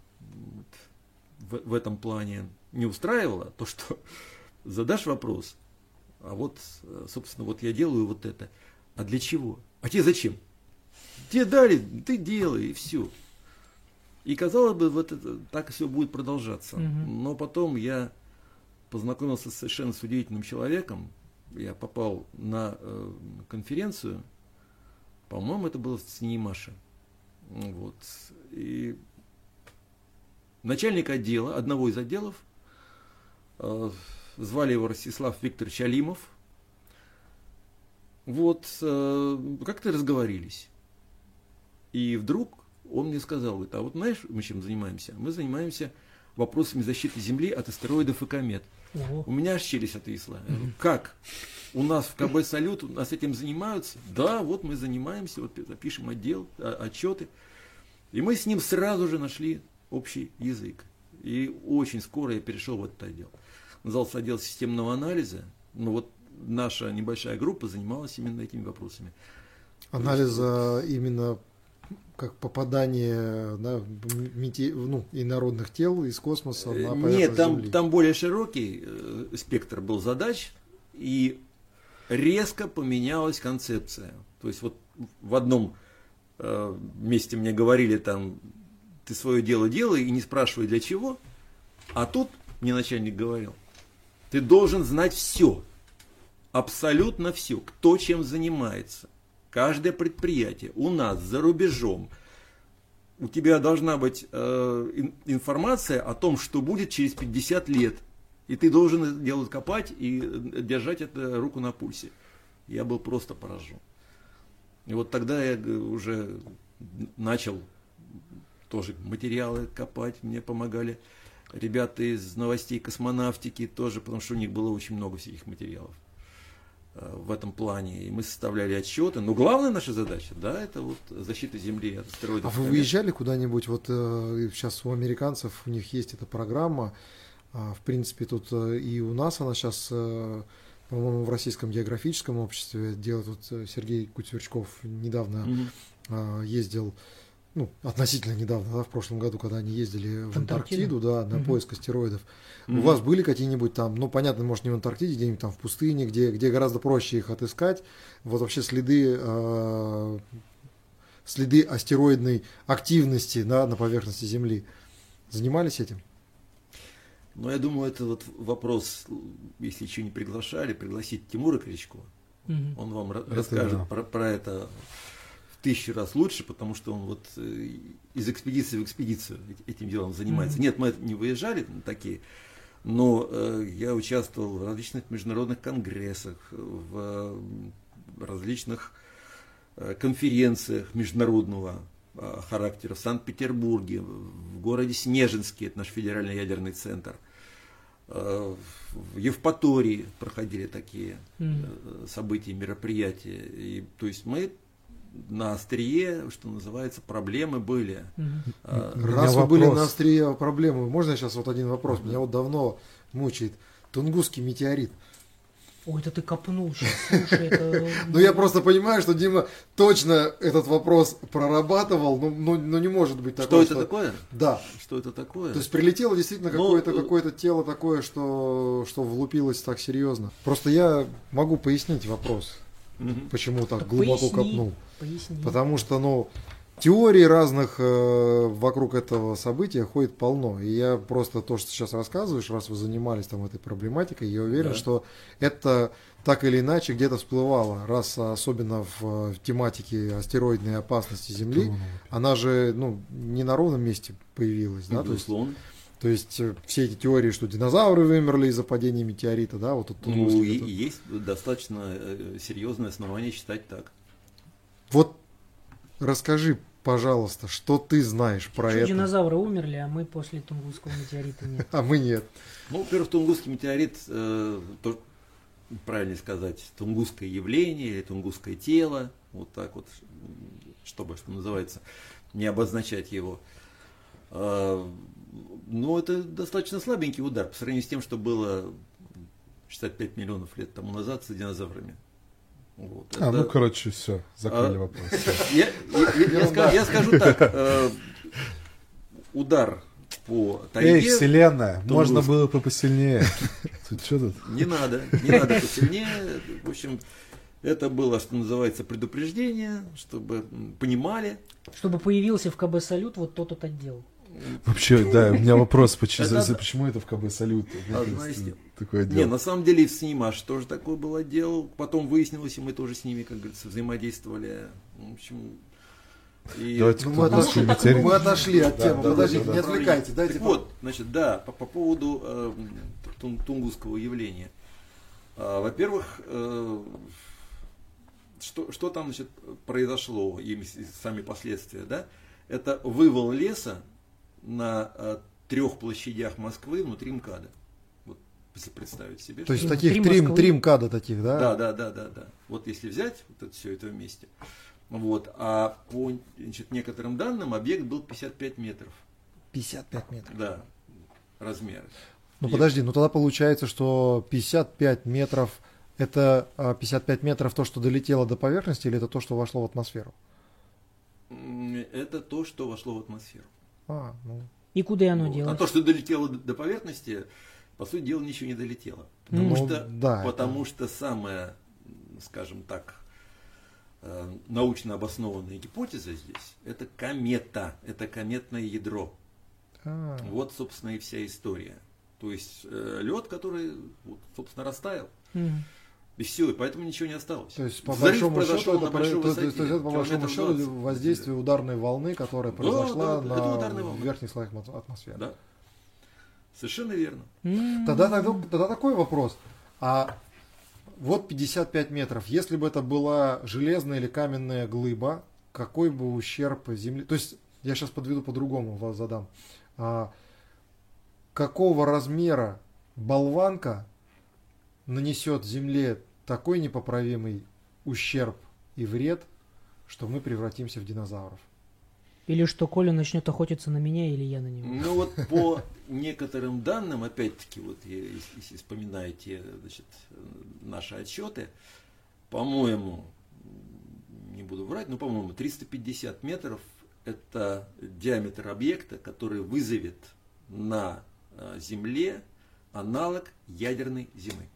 Speaker 1: в, в этом плане не устраивало, то, что *laughs* задашь вопрос, а вот, собственно, вот я делаю вот это. А для чего? А тебе зачем? Тебе дали, ты делай, и все. И казалось бы, вот это, так все будет продолжаться.
Speaker 4: Мгм.
Speaker 1: Но потом я познакомился совершенно с удивительным человеком. Я попал на э, конференцию, по-моему, это было в Синемаше. Вот. И начальник отдела, одного из отделов, э, звали его Ростислав Викторович Алимов. Вот, э, как-то разговорились. И вдруг он мне сказал, говорит, а вот знаешь, мы чем занимаемся? Мы занимаемся вопросами защиты Земли от астероидов и комет.
Speaker 4: Ого.
Speaker 1: У меня аж челюсть отвисла. Говорю, Как? У нас в КБ Салют у нас этим занимаются? Да, вот мы занимаемся, вот пишем отдел, а- отчеты. И мы с ним сразу же нашли общий язык. И очень скоро я перешел в этот отдел. Назывался отдел системного анализа. Но вот наша небольшая группа занималась именно этими вопросами.
Speaker 3: Анализа именно как попадание да, мете- ну, инородных тел из космоса на
Speaker 1: Э,
Speaker 3: поверхность
Speaker 1: Нет, там,
Speaker 3: Земли.
Speaker 1: там более широкий э, спектр был задач, и резко поменялась концепция. То есть вот в одном э, месте мне говорили там, ты свое дело делай и не спрашивай для чего, а тут мне начальник говорил, ты должен знать все, абсолютно все, кто чем занимается. Каждое предприятие у нас за рубежом у тебя должна быть э, ин- информация о том, что будет через 50 лет. И ты должен это дело копать и держать это руку на пульсе. Я был просто поражен. И вот тогда я уже начал тоже материалы копать, мне помогали ребята из новостей космонавтики тоже, потому что у них было очень много всяких материалов э, в этом плане. И мы составляли отчеты. Но главная наша задача, да, это вот защита Земли от
Speaker 3: А
Speaker 1: астероидов. и
Speaker 3: вы выезжали куда-нибудь? Вот э, сейчас у американцев у них есть эта программа. А, в принципе, тут э, и у нас она сейчас, э, по-моему, в Российском географическом обществе делает. Вот э, Сергей Кутерчков недавно а, ездил, ну, относительно недавно, да, в прошлом году, когда они ездили в
Speaker 4: Антарктиду?
Speaker 3: Антарктиду, да, на
Speaker 4: Мгм.
Speaker 3: поиск астероидов.
Speaker 1: Мгм.
Speaker 3: У вас были какие-нибудь там, ну, понятно, может, не в Антарктиде, где-нибудь там в пустыне, где, где гораздо проще их отыскать. Вот вообще следы, э, следы астероидной активности да, на поверхности Земли. Занимались этим?
Speaker 1: Ну, я думаю, это вот вопрос, если еще не приглашали, пригласить Тимура Кричко.
Speaker 4: Мгм.
Speaker 1: Он вам
Speaker 3: Это
Speaker 1: расскажет
Speaker 3: да.
Speaker 1: про, про это в тысячу раз лучше, потому что он вот э, из экспедиции в экспедицию эт- этим делом занимается.
Speaker 4: Мгм.
Speaker 1: Нет, мы не выезжали на такие, но э, я участвовал в различных международных конгрессах, в э, различных э, конференциях международного характера в Санкт-Петербурге, в городе Снежинске, это наш федеральный ядерный центр. Э, В Евпатории проходили такие э, события, мероприятия. И, то есть мы на острие, что называется, проблемы были. А,
Speaker 3: Раз вы были на острие проблемы, можно сейчас вот один вопрос? Меня вот давно мучает. Тунгусский метеорит.
Speaker 4: Ой, это ты копнул сейчас, слушай, это... *laughs*
Speaker 3: Ну, я просто понимаю, что Дима точно этот вопрос прорабатывал, но, но, но не может быть
Speaker 1: Что
Speaker 3: такого,
Speaker 1: это такое?
Speaker 3: Да,
Speaker 1: Что это такое?
Speaker 3: то есть прилетело действительно
Speaker 1: Ну,
Speaker 3: какое-то
Speaker 1: э,
Speaker 3: какое тело такое, что, что влупилось так серьезно. Просто я могу пояснить вопрос, почему так глубоко
Speaker 4: Поясни,
Speaker 3: копнул.
Speaker 4: Поясни.
Speaker 3: Потому что, ну, теорий разных э, вокруг этого события ходит полно. И я просто то, что сейчас рассказываешь, раз вы занимались там этой проблематикой, я уверен,
Speaker 1: Да.
Speaker 3: что это так или иначе где-то всплывало, раз особенно в, в тематике астероидной опасности Земли, она же, ну, не на ровном месте появилась, да, то есть,
Speaker 1: Безусловно.
Speaker 3: то есть э, все эти теории, что динозавры вымерли из-за падения метеорита, да, вот тут
Speaker 1: Ну, и, и есть достаточно э, серьезное основание считать так.
Speaker 3: Вот расскажи, пожалуйста, что ты знаешь про
Speaker 4: Что
Speaker 3: это,
Speaker 4: динозавры умерли, а мы после Тунгусского метеорита нет. *laughs*
Speaker 3: а мы нет.
Speaker 1: Ну, во-первых, Тунгусский метеорит, э, то, правильно сказать, тунгусское явление или тунгусское тело, вот так вот, чтобы, что называется, не обозначать его. А, Но это достаточно слабенький удар по сравнению с тем, что было 65 миллионов лет тому назад с динозаврами. Вот.
Speaker 2: А,
Speaker 1: Это-
Speaker 2: ну, короче, все, закрыли
Speaker 1: А,
Speaker 2: вопрос. *laughs*
Speaker 1: я, я- я- я ска- я скажу так. э, удар по тайге...
Speaker 2: Эй, вселенная, можно было бы посильнее. Тут что тут?
Speaker 1: Не надо, не надо посильнее. В общем, это было, что называется, предупреждение, чтобы понимали.
Speaker 4: Чтобы появился в КБ Салют вот тот вот отдел.
Speaker 2: Вообще, да, у меня вопрос, почему,
Speaker 1: Это-
Speaker 2: в КБ Салют?
Speaker 1: Одна
Speaker 2: Такое
Speaker 1: Не,
Speaker 2: дело.
Speaker 1: на самом деле и в СНИМАШ тоже такое было дело. Потом выяснилось, и мы тоже с ними, как говорится, взаимодействовали. В общем, и...
Speaker 2: Давайте
Speaker 3: Ну, мы, отошли,
Speaker 2: метеорит?
Speaker 3: мы отошли от темы.
Speaker 2: да,
Speaker 3: Подождите,
Speaker 2: да,
Speaker 3: не
Speaker 2: да.
Speaker 3: отвлекайте. Дайте
Speaker 1: Так вот, значит, да, по, по поводу э, тун- тунгусского явления. А, во-первых, э, что, что там значит, произошло, и сами последствия, да? Это вывал леса на э, трех площадях Москвы внутри МКАДа. Если представить себе.
Speaker 3: То есть таких
Speaker 4: три
Speaker 3: три,
Speaker 4: Москвы.
Speaker 3: три МКАДа таких, да?
Speaker 1: Да, да, да, да, да. Вот если взять вот это все это вместе, вот, а по значит, некоторым данным объект был 55 метров,
Speaker 3: 55 метров.
Speaker 1: да, размер.
Speaker 3: Ну подожди, ну тогда получается, что 55 метров это а, 55 метров то, что долетело до поверхности, или это то, что вошло в атмосферу?
Speaker 1: Это то, что вошло в атмосферу.
Speaker 3: А, ну.
Speaker 4: И куда оно
Speaker 1: Вот. А
Speaker 4: делось?
Speaker 1: то, что долетело до до поверхности, по сути дела, ничего не долетело. Потому,
Speaker 3: Ну,
Speaker 1: что,
Speaker 3: да,
Speaker 1: потому что самая, скажем так, э, научно обоснованная гипотеза здесь – это комета, это кометное ядро.
Speaker 3: А,
Speaker 1: Вот, собственно, и вся история. То есть лед, который, вот, собственно, растаял.
Speaker 4: Мгм.
Speaker 1: И все, и поэтому ничего не осталось.
Speaker 3: То есть, по
Speaker 1: Взрыв
Speaker 3: большому счету, это,
Speaker 1: большой
Speaker 3: то- то-
Speaker 1: высоте,
Speaker 3: то есть это, по большому счету
Speaker 1: 20.
Speaker 3: воздействие ударной волны, которая
Speaker 1: Да,
Speaker 3: произошла
Speaker 1: да, это
Speaker 3: на верхних слоях атмо- атмосферы.
Speaker 1: Да. Совершенно верно.
Speaker 3: Тогда, тогда, тогда такой вопрос. А вот 55 метров. Если бы это была железная или каменная глыба, какой бы ущерб земле... То есть, я сейчас подведу по-другому, вас задам. А, какого размера болванка нанесет земле такой непоправимый ущерб и вред, что мы превратимся в динозавров?
Speaker 4: Или что Коля начнет охотиться на меня или я на него.
Speaker 1: Ну вот по некоторым данным, опять-таки, вот если, вспоминаете значит, наши отчеты, по-моему, не буду врать, но, по-моему, 350 метров – это диаметр объекта, который вызовет на э, Земле аналог ядерной зимы.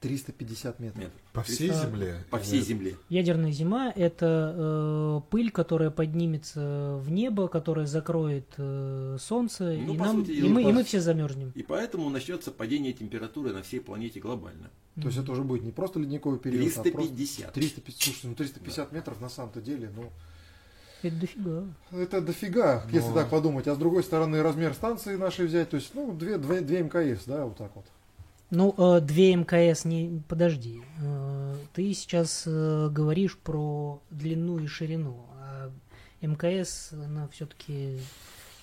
Speaker 3: 350 метров.
Speaker 1: Метр.
Speaker 2: По всей
Speaker 4: А,
Speaker 2: земле?
Speaker 1: По всей Земле.
Speaker 4: Ядерная зима – это э, пыль, которая поднимется в небо, которая закроет э, солнце,
Speaker 1: Ну,
Speaker 4: и, нам,
Speaker 1: сути
Speaker 4: и, мы, и
Speaker 1: по-
Speaker 4: мы все замерзнем.
Speaker 1: И поэтому начнется падение температуры на всей планете глобально.
Speaker 3: То есть это уже будет не просто ледниковый период, а просто
Speaker 1: 350.
Speaker 3: 350, слушай, ну 350 метров на самом-то деле, ну,
Speaker 4: Это дофига.
Speaker 3: это дофига, если
Speaker 2: Ну.
Speaker 3: так подумать. А с другой стороны, размер станции нашей взять, то есть, ну, 2, 2, МКС, да, вот так вот.
Speaker 4: Ну, э, две МКС, не, подожди. Э, ты сейчас э, говоришь про длину и ширину, а МКС, она все-таки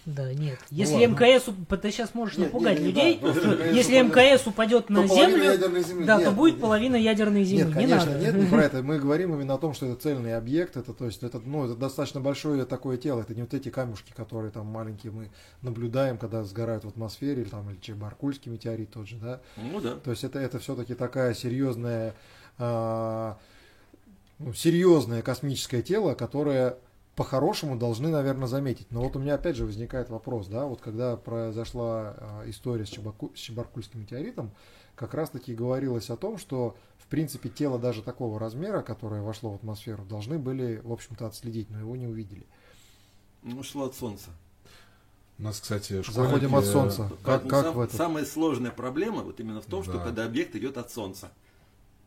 Speaker 4: Да, нет.
Speaker 3: Ну
Speaker 4: Если
Speaker 3: ладно.
Speaker 4: МКС, уп- ты сейчас можешь
Speaker 3: Нет,
Speaker 4: напугать
Speaker 3: не, не,
Speaker 4: людей,
Speaker 3: да,
Speaker 4: что
Speaker 3: МКС
Speaker 4: если
Speaker 3: упадет,
Speaker 4: МКС упадет на землю,
Speaker 3: земли.
Speaker 4: да,
Speaker 3: Нет,
Speaker 4: то будет
Speaker 3: нет.
Speaker 4: половина ядерной земли.
Speaker 3: Нет,
Speaker 4: не
Speaker 3: конечно,
Speaker 4: надо.
Speaker 3: нет, не про *laughs* это. Мы говорим именно о том, что это цельный объект, это, то есть, это, ну, это достаточно большое такое тело, это не вот эти камушки, которые там маленькие мы наблюдаем, когда сгорают в атмосфере, или там, или Чебаркульский метеорит тот же, да.
Speaker 1: Ну да.
Speaker 3: То есть это, это все-таки такая серьезная, а, ну, серьезное космическое тело, которое по-хорошему должны, наверное, заметить. Но вот у меня опять же возникает вопрос, да, вот когда произошла а, история с, Чебаку- с Чебаркульским метеоритом, как раз-таки говорилось о том, что в принципе тело даже такого размера, которое вошло в атмосферу, должны были, в общем-то, отследить, но его не увидели.
Speaker 1: Ну, шло от солнца.
Speaker 2: У нас, кстати,
Speaker 3: Заходим
Speaker 2: школьники,
Speaker 3: от солнца. Как,
Speaker 1: Поэтому
Speaker 3: как
Speaker 1: сам-
Speaker 3: в этом?
Speaker 1: Самая сложная проблема вот именно в том, что
Speaker 2: Да.
Speaker 1: когда объект идет от солнца.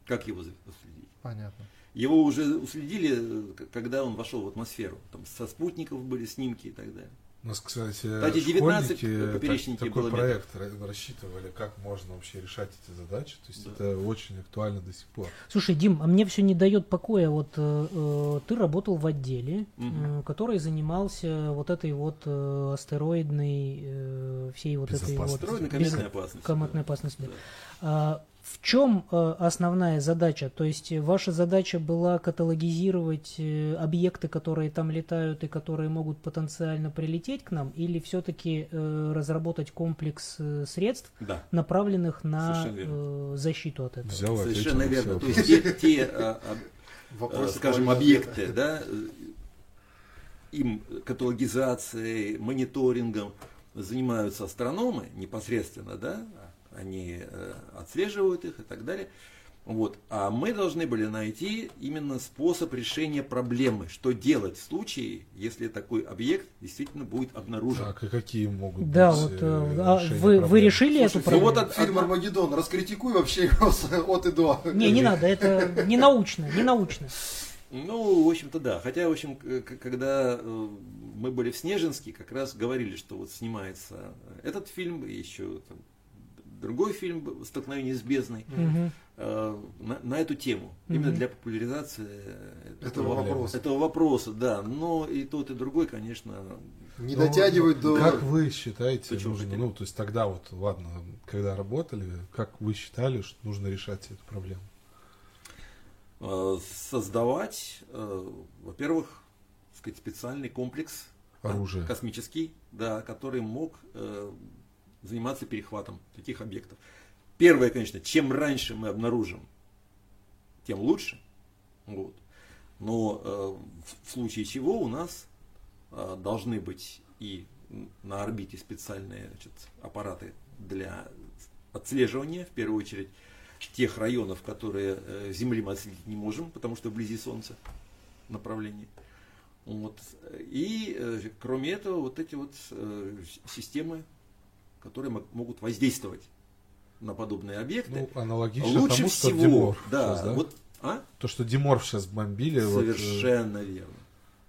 Speaker 1: Как его уследить?
Speaker 3: Понятно.
Speaker 1: Его уже уследили, э, когда он вошел в атмосферу. Там со спутников были снимки и так далее.
Speaker 2: У нас, кстати,
Speaker 1: Кстати, 19
Speaker 2: школьники
Speaker 1: поперечники
Speaker 2: так- такой
Speaker 1: было
Speaker 2: проект ра- рассчитывали, как можно вообще решать эти задачи. То есть
Speaker 1: Да.
Speaker 2: это очень актуально до сих пор.
Speaker 4: Слушай, Дим, а мне все не дает покоя. Вот э, э, ты работал в отделе,
Speaker 1: Мгм.
Speaker 4: э, который занимался вот этой вот э, астероидной, э, всей вот этой вот
Speaker 1: Астероидная
Speaker 4: без-
Speaker 1: кометная опасность.
Speaker 4: кометной
Speaker 1: да.
Speaker 4: опасности.
Speaker 1: Да.
Speaker 4: А в чем э, основная задача? То есть э, ваша задача была каталогизировать э, объекты, которые там летают и которые могут потенциально прилететь к нам, или все-таки разработать комплекс средств,
Speaker 1: Да.
Speaker 4: направленных на защиту от этого?
Speaker 2: Взял
Speaker 1: Совершенно верно. То есть те, те,
Speaker 3: Вопросы
Speaker 1: скажем, объекты, да, им каталогизацией, мониторингом занимаются астрономы непосредственно, да, они э, отслеживают их и так далее. Вот. А мы должны были найти именно способ решения проблемы, что делать в случае, если такой объект действительно будет обнаружен.
Speaker 2: Так, и какие могут
Speaker 4: Да,
Speaker 2: быть
Speaker 4: вот
Speaker 2: э,
Speaker 4: э, а вы, вы решили эту
Speaker 3: Слушай,
Speaker 1: ну вот
Speaker 4: проблему?
Speaker 1: от-
Speaker 3: Фильм Армагеддон, раскритикуй вообще его с- от и до.
Speaker 4: Не, не надо, это не научно, не научно.
Speaker 1: Ну, в общем-то, да. Хотя, в общем, когда мы были в Снежинске, как раз говорили, что вот снимается этот фильм, и еще там другой фильм «Столкновение с бездной», э, на, на эту тему. Именно
Speaker 4: Мгм.
Speaker 1: для популяризации
Speaker 3: Этого вопроса.
Speaker 1: Этого вопроса, да. Но и тот, и другой, конечно,
Speaker 3: Не
Speaker 2: Ну,
Speaker 3: дотягивают до...
Speaker 2: Как вы считаете, нужно, ну, то есть тогда вот, ладно, когда работали, как вы считали, что нужно решать эту проблему?
Speaker 1: э, создавать, э, во-первых, так сказать, специальный комплекс
Speaker 2: Оружие.
Speaker 1: космический, да, который мог заниматься перехватом таких объектов. Первое, конечно, чем раньше мы обнаружим, тем лучше. Вот. Но э, в, случае чего у нас э, должны быть и на орбите специальные значит, аппараты для отслеживания, в первую очередь, тех районов, которые э, Земли мы отследить не можем, потому что вблизи Солнца направление. Вот. И э, кроме этого, вот эти вот э, системы, которые мо- могут воздействовать на подобные объекты.
Speaker 2: Ну, аналогично
Speaker 1: Лучше
Speaker 2: тому, что
Speaker 1: всего,
Speaker 2: Диморф
Speaker 1: да,
Speaker 2: сейчас, да?
Speaker 1: вот, а?
Speaker 2: То, что Диморф сейчас бомбили. вот, э,
Speaker 1: Совершенно верно.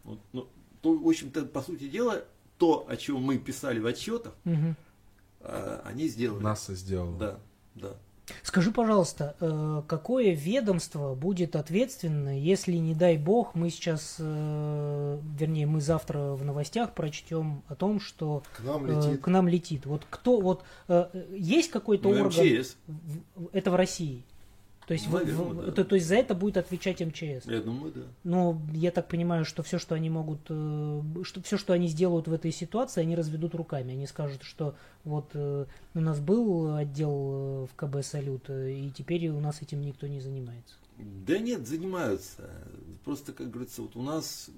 Speaker 1: Вот, ну, то, в общем-то, по сути дела, то, о чем мы писали в отчетах,
Speaker 4: Мгм.
Speaker 1: а, они сделали.
Speaker 2: НАСА сделало.
Speaker 1: Да, да.
Speaker 4: Скажи, пожалуйста, э, какое ведомство будет ответственно, если, не дай бог, мы сейчас, э, вернее, мы завтра в новостях прочтем о том, что
Speaker 3: К нам
Speaker 4: э,
Speaker 3: летит.
Speaker 4: к нам летит. Вот кто, вот есть какой-то
Speaker 1: Ну,
Speaker 4: орган?
Speaker 1: МЧС.
Speaker 4: это в России. То есть,
Speaker 1: Наверное,
Speaker 4: в-
Speaker 1: да.
Speaker 4: это- то есть за это будет отвечать МЧС.
Speaker 1: Я думаю, да.
Speaker 4: Но я так понимаю, что все, что они могут, э, что все, что они сделают в этой ситуации, они разведут руками. Они скажут, что вот э, у нас был отдел э, в КБ Салют, и теперь у нас этим никто не занимается.
Speaker 1: Да нет, занимаются. Просто, как говорится, вот у нас,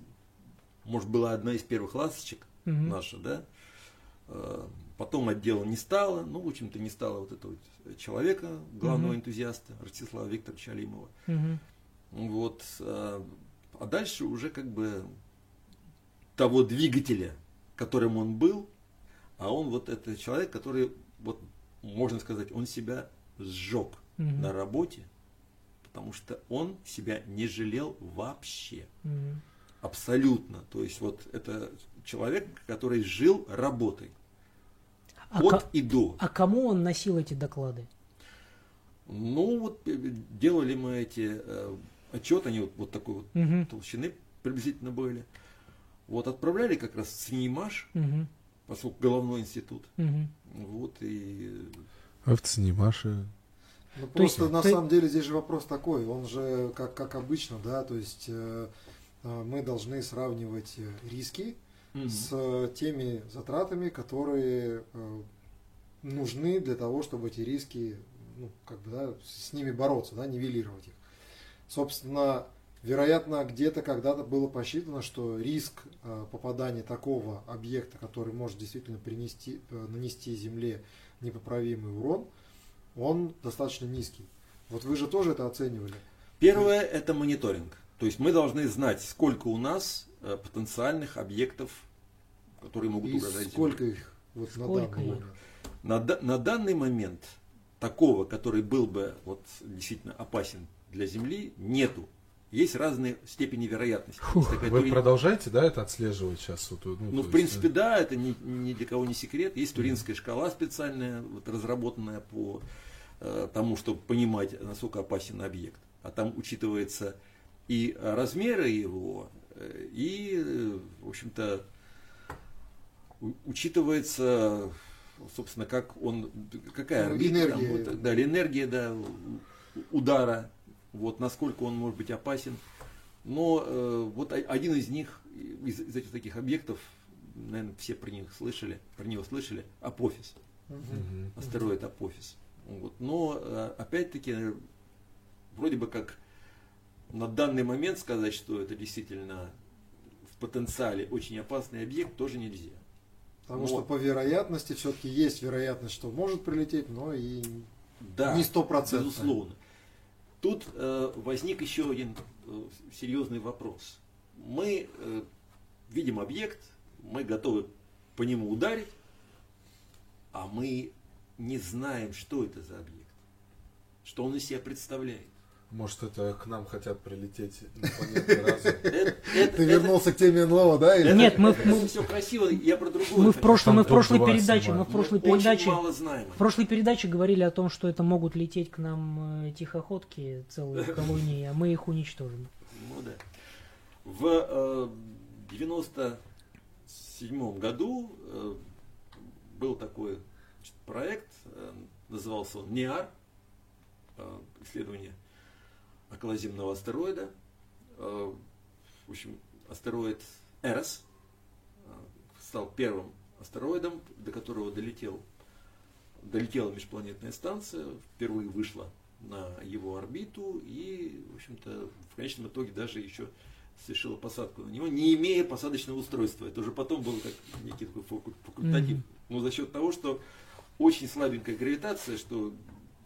Speaker 1: может, была одна из первых ласточек
Speaker 4: Мгм.
Speaker 1: наша, да, потом отдела не стало, ну, в общем-то, не стало вот этого вот человека, главного
Speaker 4: Мгм.
Speaker 1: энтузиаста, Ростислава Викторовича Алимова.
Speaker 4: Мгм.
Speaker 1: Вот, э, а дальше уже как бы того двигателя, которым он был, а он вот это человек, который, вот, можно сказать, он себя сжег
Speaker 4: Мгм.
Speaker 1: на работе, потому что он себя не жалел вообще.
Speaker 4: Мгм.
Speaker 1: Абсолютно. То есть вот это человек, который жил работой.
Speaker 4: А,
Speaker 1: от
Speaker 4: ко-
Speaker 1: и до.
Speaker 4: а кому он носил эти доклады?
Speaker 1: Ну вот э, делали мы эти э, отчеты, они вот, вот такой вот
Speaker 4: Мгм.
Speaker 1: толщины приблизительно были. Вот отправляли как раз в СНИМАШ,
Speaker 4: Мгм.
Speaker 1: поскольку головной институт.
Speaker 4: Мгм.
Speaker 1: Вот, и
Speaker 2: А в Цинемаше
Speaker 3: Ну,
Speaker 4: То есть
Speaker 3: просто на
Speaker 4: ты-
Speaker 3: самом деле здесь же вопрос такой, он же как, как обычно, да, то есть э, э, мы должны сравнивать э, риски С э, теми затратами, которые э, нужны для того, чтобы эти риски, ну, как бы, да, с ними бороться, да, нивелировать их. Собственно, вероятно, где-то когда-то было посчитано, что риск э, попадания такого объекта, который может действительно принести, нанести Земле непоправимый урон, он достаточно низкий. Вот вы же тоже это оценивали.
Speaker 1: Первое – это мониторинг. То есть мы должны знать, сколько у нас э, потенциальных объектов, которые могут
Speaker 3: И
Speaker 1: угрожать
Speaker 3: сколько
Speaker 1: Земле.
Speaker 3: их вот
Speaker 4: Сколько
Speaker 3: на данный момент?
Speaker 1: На, на данный момент такого, который был бы вот, действительно опасен для Земли, нету. Есть разные степени вероятности. Такая
Speaker 2: Вы
Speaker 1: тури-
Speaker 2: продолжаете, да, это отслеживать сейчас? Вот, ну,
Speaker 1: Ну, в
Speaker 2: есть,
Speaker 1: принципе, да, это ни, ни для кого не секрет. Есть туринская шкала специальная, вот, разработанная по э, тому, чтобы понимать, насколько опасен объект. А там учитывается и размеры его, э, и, в общем-то, учитывается, собственно, как он, какая
Speaker 3: Ну,
Speaker 1: орбита, там,
Speaker 3: энергия.
Speaker 1: вот, да, энергия да, удара, вот насколько он может быть опасен. Но э, вот один из них, из, из этих таких объектов, наверное, все про них слышали, про него слышали, Апофис,
Speaker 2: Мгм.
Speaker 1: астероид Апофис. Вот. Но э, опять-таки, вроде бы как на данный момент сказать, что это действительно в потенциале очень опасный объект, тоже нельзя.
Speaker 3: Потому
Speaker 1: Но-
Speaker 3: что по вероятности все-таки есть вероятность, что может прилететь, но и
Speaker 1: Да,
Speaker 3: не стопроцентно.
Speaker 1: безусловно. Тут э, возник еще один э, серьезный вопрос. Мы э, видим объект, мы готовы по нему ударить, а мы не знаем, что это за объект, что он из себя представляет.
Speaker 2: Может, это к нам хотят прилететь *laughs*
Speaker 3: Ты вернулся к теме НЛО, да?
Speaker 4: Нет, мы-
Speaker 1: все красиво, я про другое.
Speaker 4: Мы в
Speaker 1: хочу.
Speaker 4: прошлом, мы в прошлой передаче, мы в прошлой передаче,
Speaker 1: мало знаем.
Speaker 4: в прошлой передаче говорили о том, что это могут лететь к нам э, тихоходки целые *laughs* колонии, а мы их уничтожим.
Speaker 1: Ну да. В э, 97 году э, был такой проект, э, назывался он НИАР, э, исследование околоземного астероида. Э, в общем, астероид Эрос э, стал первым астероидом, до которого долетел, долетела межпланетная станция, впервые вышла на его орбиту и, в общем-то, в конечном итоге даже еще совершила посадку на него, не имея посадочного устройства. Это уже потом был как некий такой факу- факультатив. Но за счет того, что очень слабенькая гравитация, что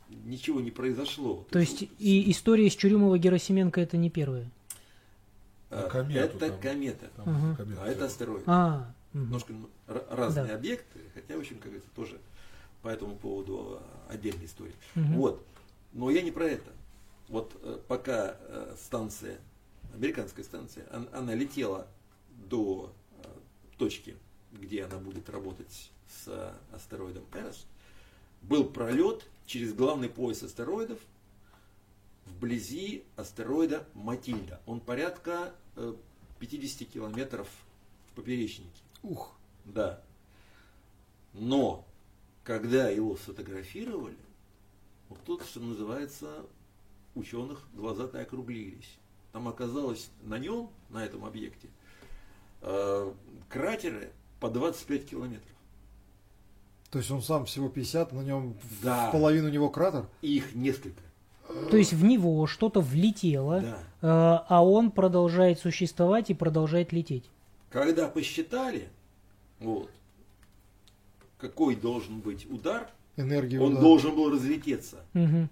Speaker 1: ничего не произошло.
Speaker 4: То есть и история с Чурюмова Герасименко это не первая.
Speaker 1: э,
Speaker 2: комету
Speaker 1: это
Speaker 2: там.
Speaker 1: комета,
Speaker 2: Там комета.
Speaker 1: а это астероид.
Speaker 4: А, мгм.
Speaker 1: Немножко разные
Speaker 4: Да.
Speaker 1: объекты, хотя, в общем, как говорится, тоже по этому поводу а, отдельная история.
Speaker 4: Мгм.
Speaker 1: Вот. Но я не про это. Вот э, пока э, станция, американская станция, он- она летела до точки, где она будет работать с астероидом Эрос, был пролет через главный пояс астероидов вблизи астероида Матильда. Он порядка э, 50 километров в поперечнике.
Speaker 3: Ух,
Speaker 1: Да. Но, когда его сфотографировали, вот тут, что называется, ученых глаза-то округлились. Там оказалось на нем, на этом объекте, э, кратеры по 25 километров.
Speaker 3: То есть он сам всего 50, на нем
Speaker 1: Да.
Speaker 3: в половину него кратер?
Speaker 1: И их несколько.
Speaker 4: То есть в него что-то влетело,
Speaker 1: Да.
Speaker 4: э, а он продолжает существовать и продолжает лететь.
Speaker 1: Когда посчитали, вот, какой должен быть удар,
Speaker 3: Энергию
Speaker 1: он
Speaker 3: удара.
Speaker 1: должен был разлететься.
Speaker 4: Мгм.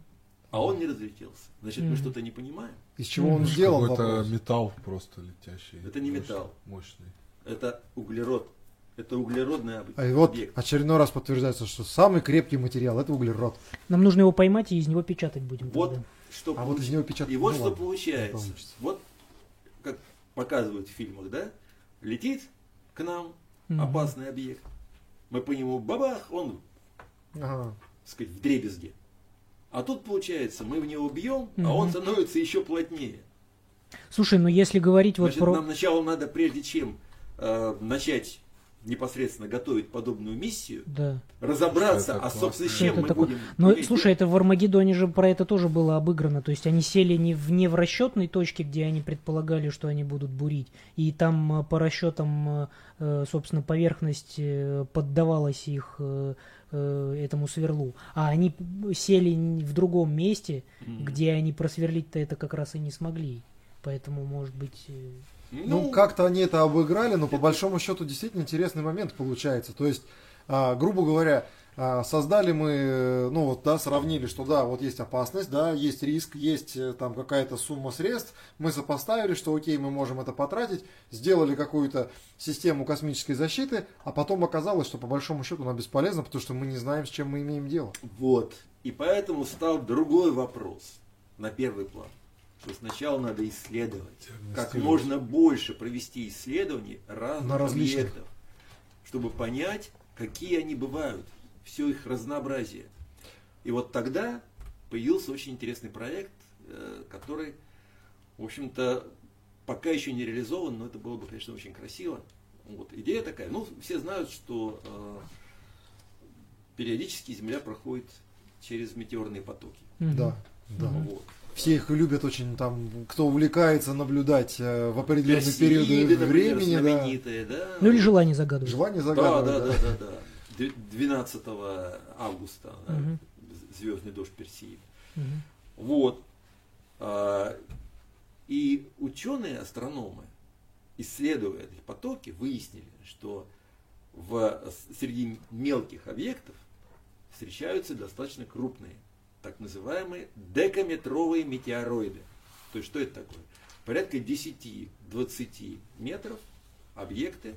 Speaker 1: А он не разлетелся. Значит, мы
Speaker 4: Мгм.
Speaker 1: что-то не понимаем.
Speaker 3: Из чего он
Speaker 4: Мгм.
Speaker 3: сделан?
Speaker 2: Какой-то
Speaker 3: вопрос?
Speaker 2: металл просто летящий.
Speaker 1: Это не
Speaker 2: Мощный-
Speaker 1: металл.
Speaker 2: Мощный.
Speaker 1: Это углерод. Это углеродный
Speaker 3: А и вот
Speaker 1: объект.
Speaker 3: очередной раз подтверждается, что самый крепкий материал это углерод.
Speaker 4: Нам нужно его поймать и из него печатать будем.
Speaker 1: Вот
Speaker 4: тогда.
Speaker 1: что
Speaker 3: А вот из него печатать
Speaker 1: И вот
Speaker 3: ну
Speaker 1: что
Speaker 3: ладно,
Speaker 1: получается. Вот как показывают в фильмах, да? Летит к нам
Speaker 4: Мгм.
Speaker 1: опасный объект. Мы по нему бабах, он,
Speaker 3: Ага.
Speaker 1: так сказать, в дребезге. А тут получается, мы в него бьем,
Speaker 4: Мгм.
Speaker 1: а он становится еще плотнее.
Speaker 4: Слушай, ну если говорить вот
Speaker 1: Значит,
Speaker 4: про...
Speaker 1: нам сначала надо, прежде чем э, начать непосредственно готовить подобную миссию,
Speaker 4: Да.
Speaker 1: разобраться, а собственно с чем
Speaker 4: Это
Speaker 1: мы
Speaker 4: такое-
Speaker 1: будем
Speaker 4: Но
Speaker 1: иметь
Speaker 4: слушай, это в Армагеддоне же про это тоже было обыграно. То есть они сели не в, не в расчетной точке, где они предполагали, что они будут бурить. И там э, по расчетам, э, э, собственно, поверхность поддавалась их этому сверлу. А они п- сели в другом месте,
Speaker 1: Мгм.
Speaker 4: где они просверлить-то это как раз и не смогли. Поэтому, может быть... э,
Speaker 3: Ну, как-то они это обыграли, но по большому счету действительно интересный момент получается. То есть, а, грубо говоря, а, создали мы, э, ну вот, да, сравнили, что да, вот есть опасность, да, есть риск, есть э, там какая-то сумма средств, мы сопоставили, что окей, мы можем это потратить, сделали какую-то систему космической защиты, а потом оказалось, что по большому счету она бесполезна, потому что мы не знаем, с чем мы имеем дело.
Speaker 1: Вот. И поэтому стал другой вопрос на первый план. Что сначала надо исследовать, как можно больше провести исследований разных
Speaker 3: На различных.
Speaker 1: объектов, чтобы понять, какие они бывают, все их разнообразие. И вот тогда появился очень интересный проект, э, который, в общем-то, пока еще не реализован, но это было бы, конечно, очень красиво. Вот. Идея такая. Ну, все знают, что э, периодически Земля проходит через метеорные потоки.
Speaker 3: Да, да.
Speaker 4: Мгм.
Speaker 1: Вот.
Speaker 3: Все их любят очень, там, кто увлекается наблюдать э, в определенные
Speaker 1: Персеиды,
Speaker 3: периоды
Speaker 1: например,
Speaker 3: времени, да.
Speaker 1: да.
Speaker 4: Ну или желание загадывать.
Speaker 3: Желание
Speaker 1: Да,
Speaker 3: загадывать.
Speaker 1: да,
Speaker 3: да.
Speaker 1: да, да, да. Д- 12 августа
Speaker 4: Мгм.
Speaker 1: звездный дождь Персеид.
Speaker 4: Мгм.
Speaker 1: Вот. А, И ученые, астрономы, исследуя эти потоки, выяснили, что в, среди мелких объектов встречаются достаточно крупные, так называемые декаметровые метеороиды. То есть что это такое? Порядка 10-20 метров объекты.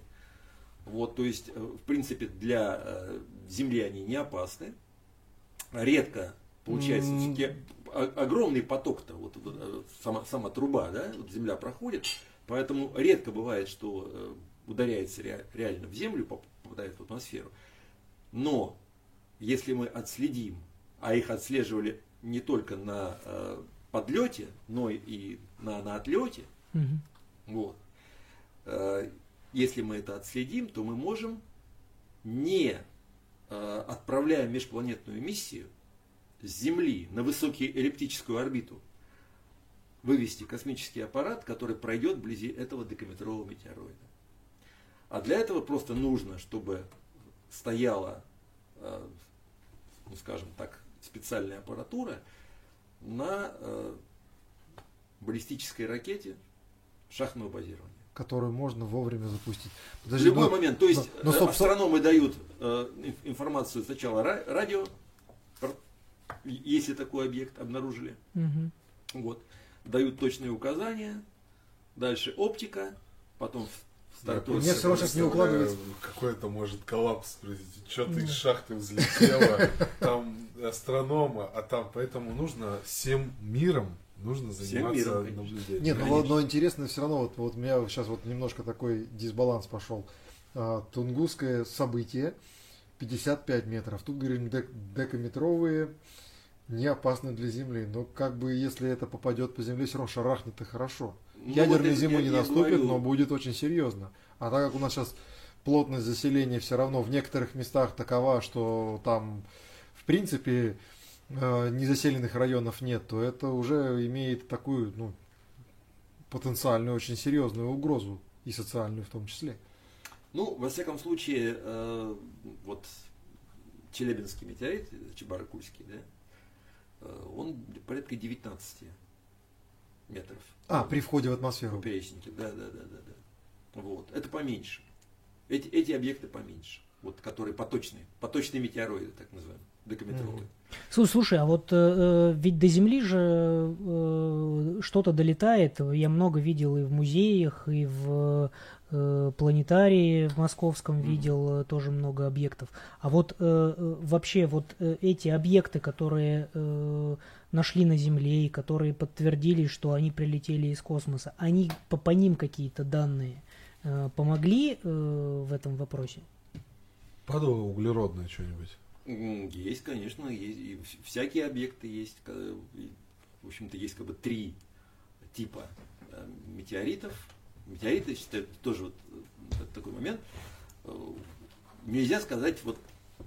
Speaker 1: Вот, то есть, э, в принципе, для э, Земли они не опасны. Редко получается о- огромный поток-то, вот, вот, э, сама, сама труба, да, вот Земля проходит, поэтому редко бывает, что ударяется ре- реально в Землю, поп- попадает в атмосферу. Но если мы отследим, а их отслеживали не только на э, подлете, но и на, на отлете,
Speaker 4: Мгм.
Speaker 1: вот. Э, Если мы это отследим, то мы можем, не э, отправляя межпланетную миссию с Земли на высокую эллиптическую орбиту, вывести космический аппарат, который пройдет вблизи этого декаметрового метеороида. А для этого просто нужно, чтобы стояла, э, ну скажем так, специальная аппаратура на э, баллистической ракете шахтного базирования.
Speaker 3: Которую можно вовремя запустить.
Speaker 1: В
Speaker 3: Подожди,
Speaker 1: любой
Speaker 3: ну,
Speaker 1: момент. То есть
Speaker 3: ну,
Speaker 1: э,
Speaker 3: стоп, стоп.
Speaker 1: астрономы дают э, инф- информацию сначала ра- радио, если такой объект обнаружили,
Speaker 4: Мгм.
Speaker 1: вот, дают точные указания, дальше оптика, потом в- стартует.
Speaker 3: Мне всё равно сейчас не укладывается.
Speaker 2: Какой это может коллапс произойти. Что ты из шахты взлетела, *laughs* там астрономы, а там поэтому нужно всем миром нужно заниматься
Speaker 1: миром, конечно.
Speaker 2: наблюдением.
Speaker 3: Нет, ну
Speaker 1: Конечно.
Speaker 3: вот, но интересно все равно, вот, вот у меня сейчас вот немножко такой дисбаланс пошел. А, Тунгусское событие 55 метров. Тут говорим дек- декаметровые, не опасны для Земли. Но как бы если это попадет по Земле, все равно шарахнет и хорошо.
Speaker 1: Ну,
Speaker 3: Ядерной
Speaker 1: это
Speaker 3: зимы не наступит, но будет очень серьезно. А так как у нас сейчас плотность заселения все равно в некоторых местах такова, что там в принципе э, незаселенных районов нет, то это уже имеет такую ну, потенциальную очень серьезную угрозу и социальную в том числе.
Speaker 1: Ну, во всяком случае, э, вот Челябинский метеорит, Чебаркульский, да, э, он порядка 19 метров.
Speaker 3: А, при входе в атмосферу.
Speaker 1: поперечнике, да, да, да, да, да. Вот, это поменьше. Эти, эти объекты поменьше, вот, которые поточные, поточные метеороиды, так называемые, декаметровые.
Speaker 4: Слушай, слушай, а вот э, э, ведь до Земли же э, что-то долетает. Я много видел и в музеях, и в э, планетарии в московском
Speaker 1: Мгм.
Speaker 4: видел э, тоже много объектов. А вот э, э, вообще вот э, эти объекты, которые э, нашли на Земле и которые подтвердили, что они прилетели из космоса, они по, по ним какие-то данные э, помогли э, в этом вопросе?
Speaker 2: Падало углеродное что-нибудь.
Speaker 1: Есть, конечно, есть, и вс- всякие объекты есть. В общем-то, есть как бы три типа э, метеоритов. Метеориты, считаю, тоже вот э, такой момент. э, нельзя сказать, вот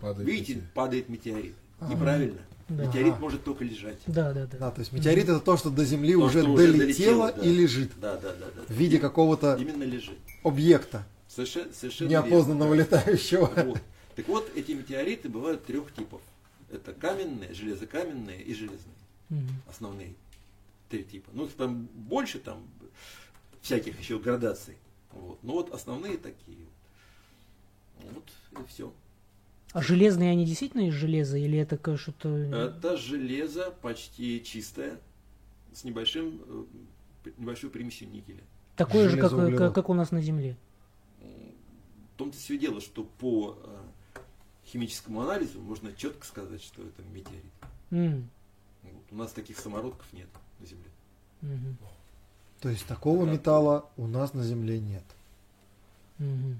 Speaker 2: Падает
Speaker 1: видите,
Speaker 2: метеорит.
Speaker 1: падает метеорит.
Speaker 3: Ага.
Speaker 1: Неправильно.
Speaker 4: Да.
Speaker 1: Метеорит
Speaker 3: Ага.
Speaker 1: может только лежать.
Speaker 4: Да, да, да.
Speaker 3: Да, то есть метеорит это то, что до Земли
Speaker 1: То,
Speaker 3: уже долетело
Speaker 1: долетело,
Speaker 3: и
Speaker 1: да.
Speaker 3: лежит
Speaker 1: Да, да, да, да.
Speaker 3: в виде какого-то
Speaker 1: Именно лежит.
Speaker 3: объекта
Speaker 1: Совершенно, совершенно
Speaker 3: неопознанного
Speaker 1: верно.
Speaker 3: летающего.
Speaker 1: Вот. Так вот, эти метеориты бывают трех типов. Это каменные, железокаменные и железные.
Speaker 4: Мгм.
Speaker 1: Основные три типа. Ну, там больше там всяких еще градаций. Вот. Ну вот основные такие. Вот и все.
Speaker 4: А железные они действительно из железа или это что-то...
Speaker 1: Это железо почти чистое, с небольшим, э, небольшой примесью никеля.
Speaker 4: Такое же, как, как, как у нас на Земле.
Speaker 1: В том-то все дело, что по э, химическому анализу можно четко сказать, что это метеорит.
Speaker 4: М,
Speaker 1: Вот. У нас таких самородков нет на Земле.
Speaker 4: мгм,
Speaker 3: То есть такого
Speaker 1: Да.
Speaker 3: металла у нас на Земле нет.
Speaker 4: мгм.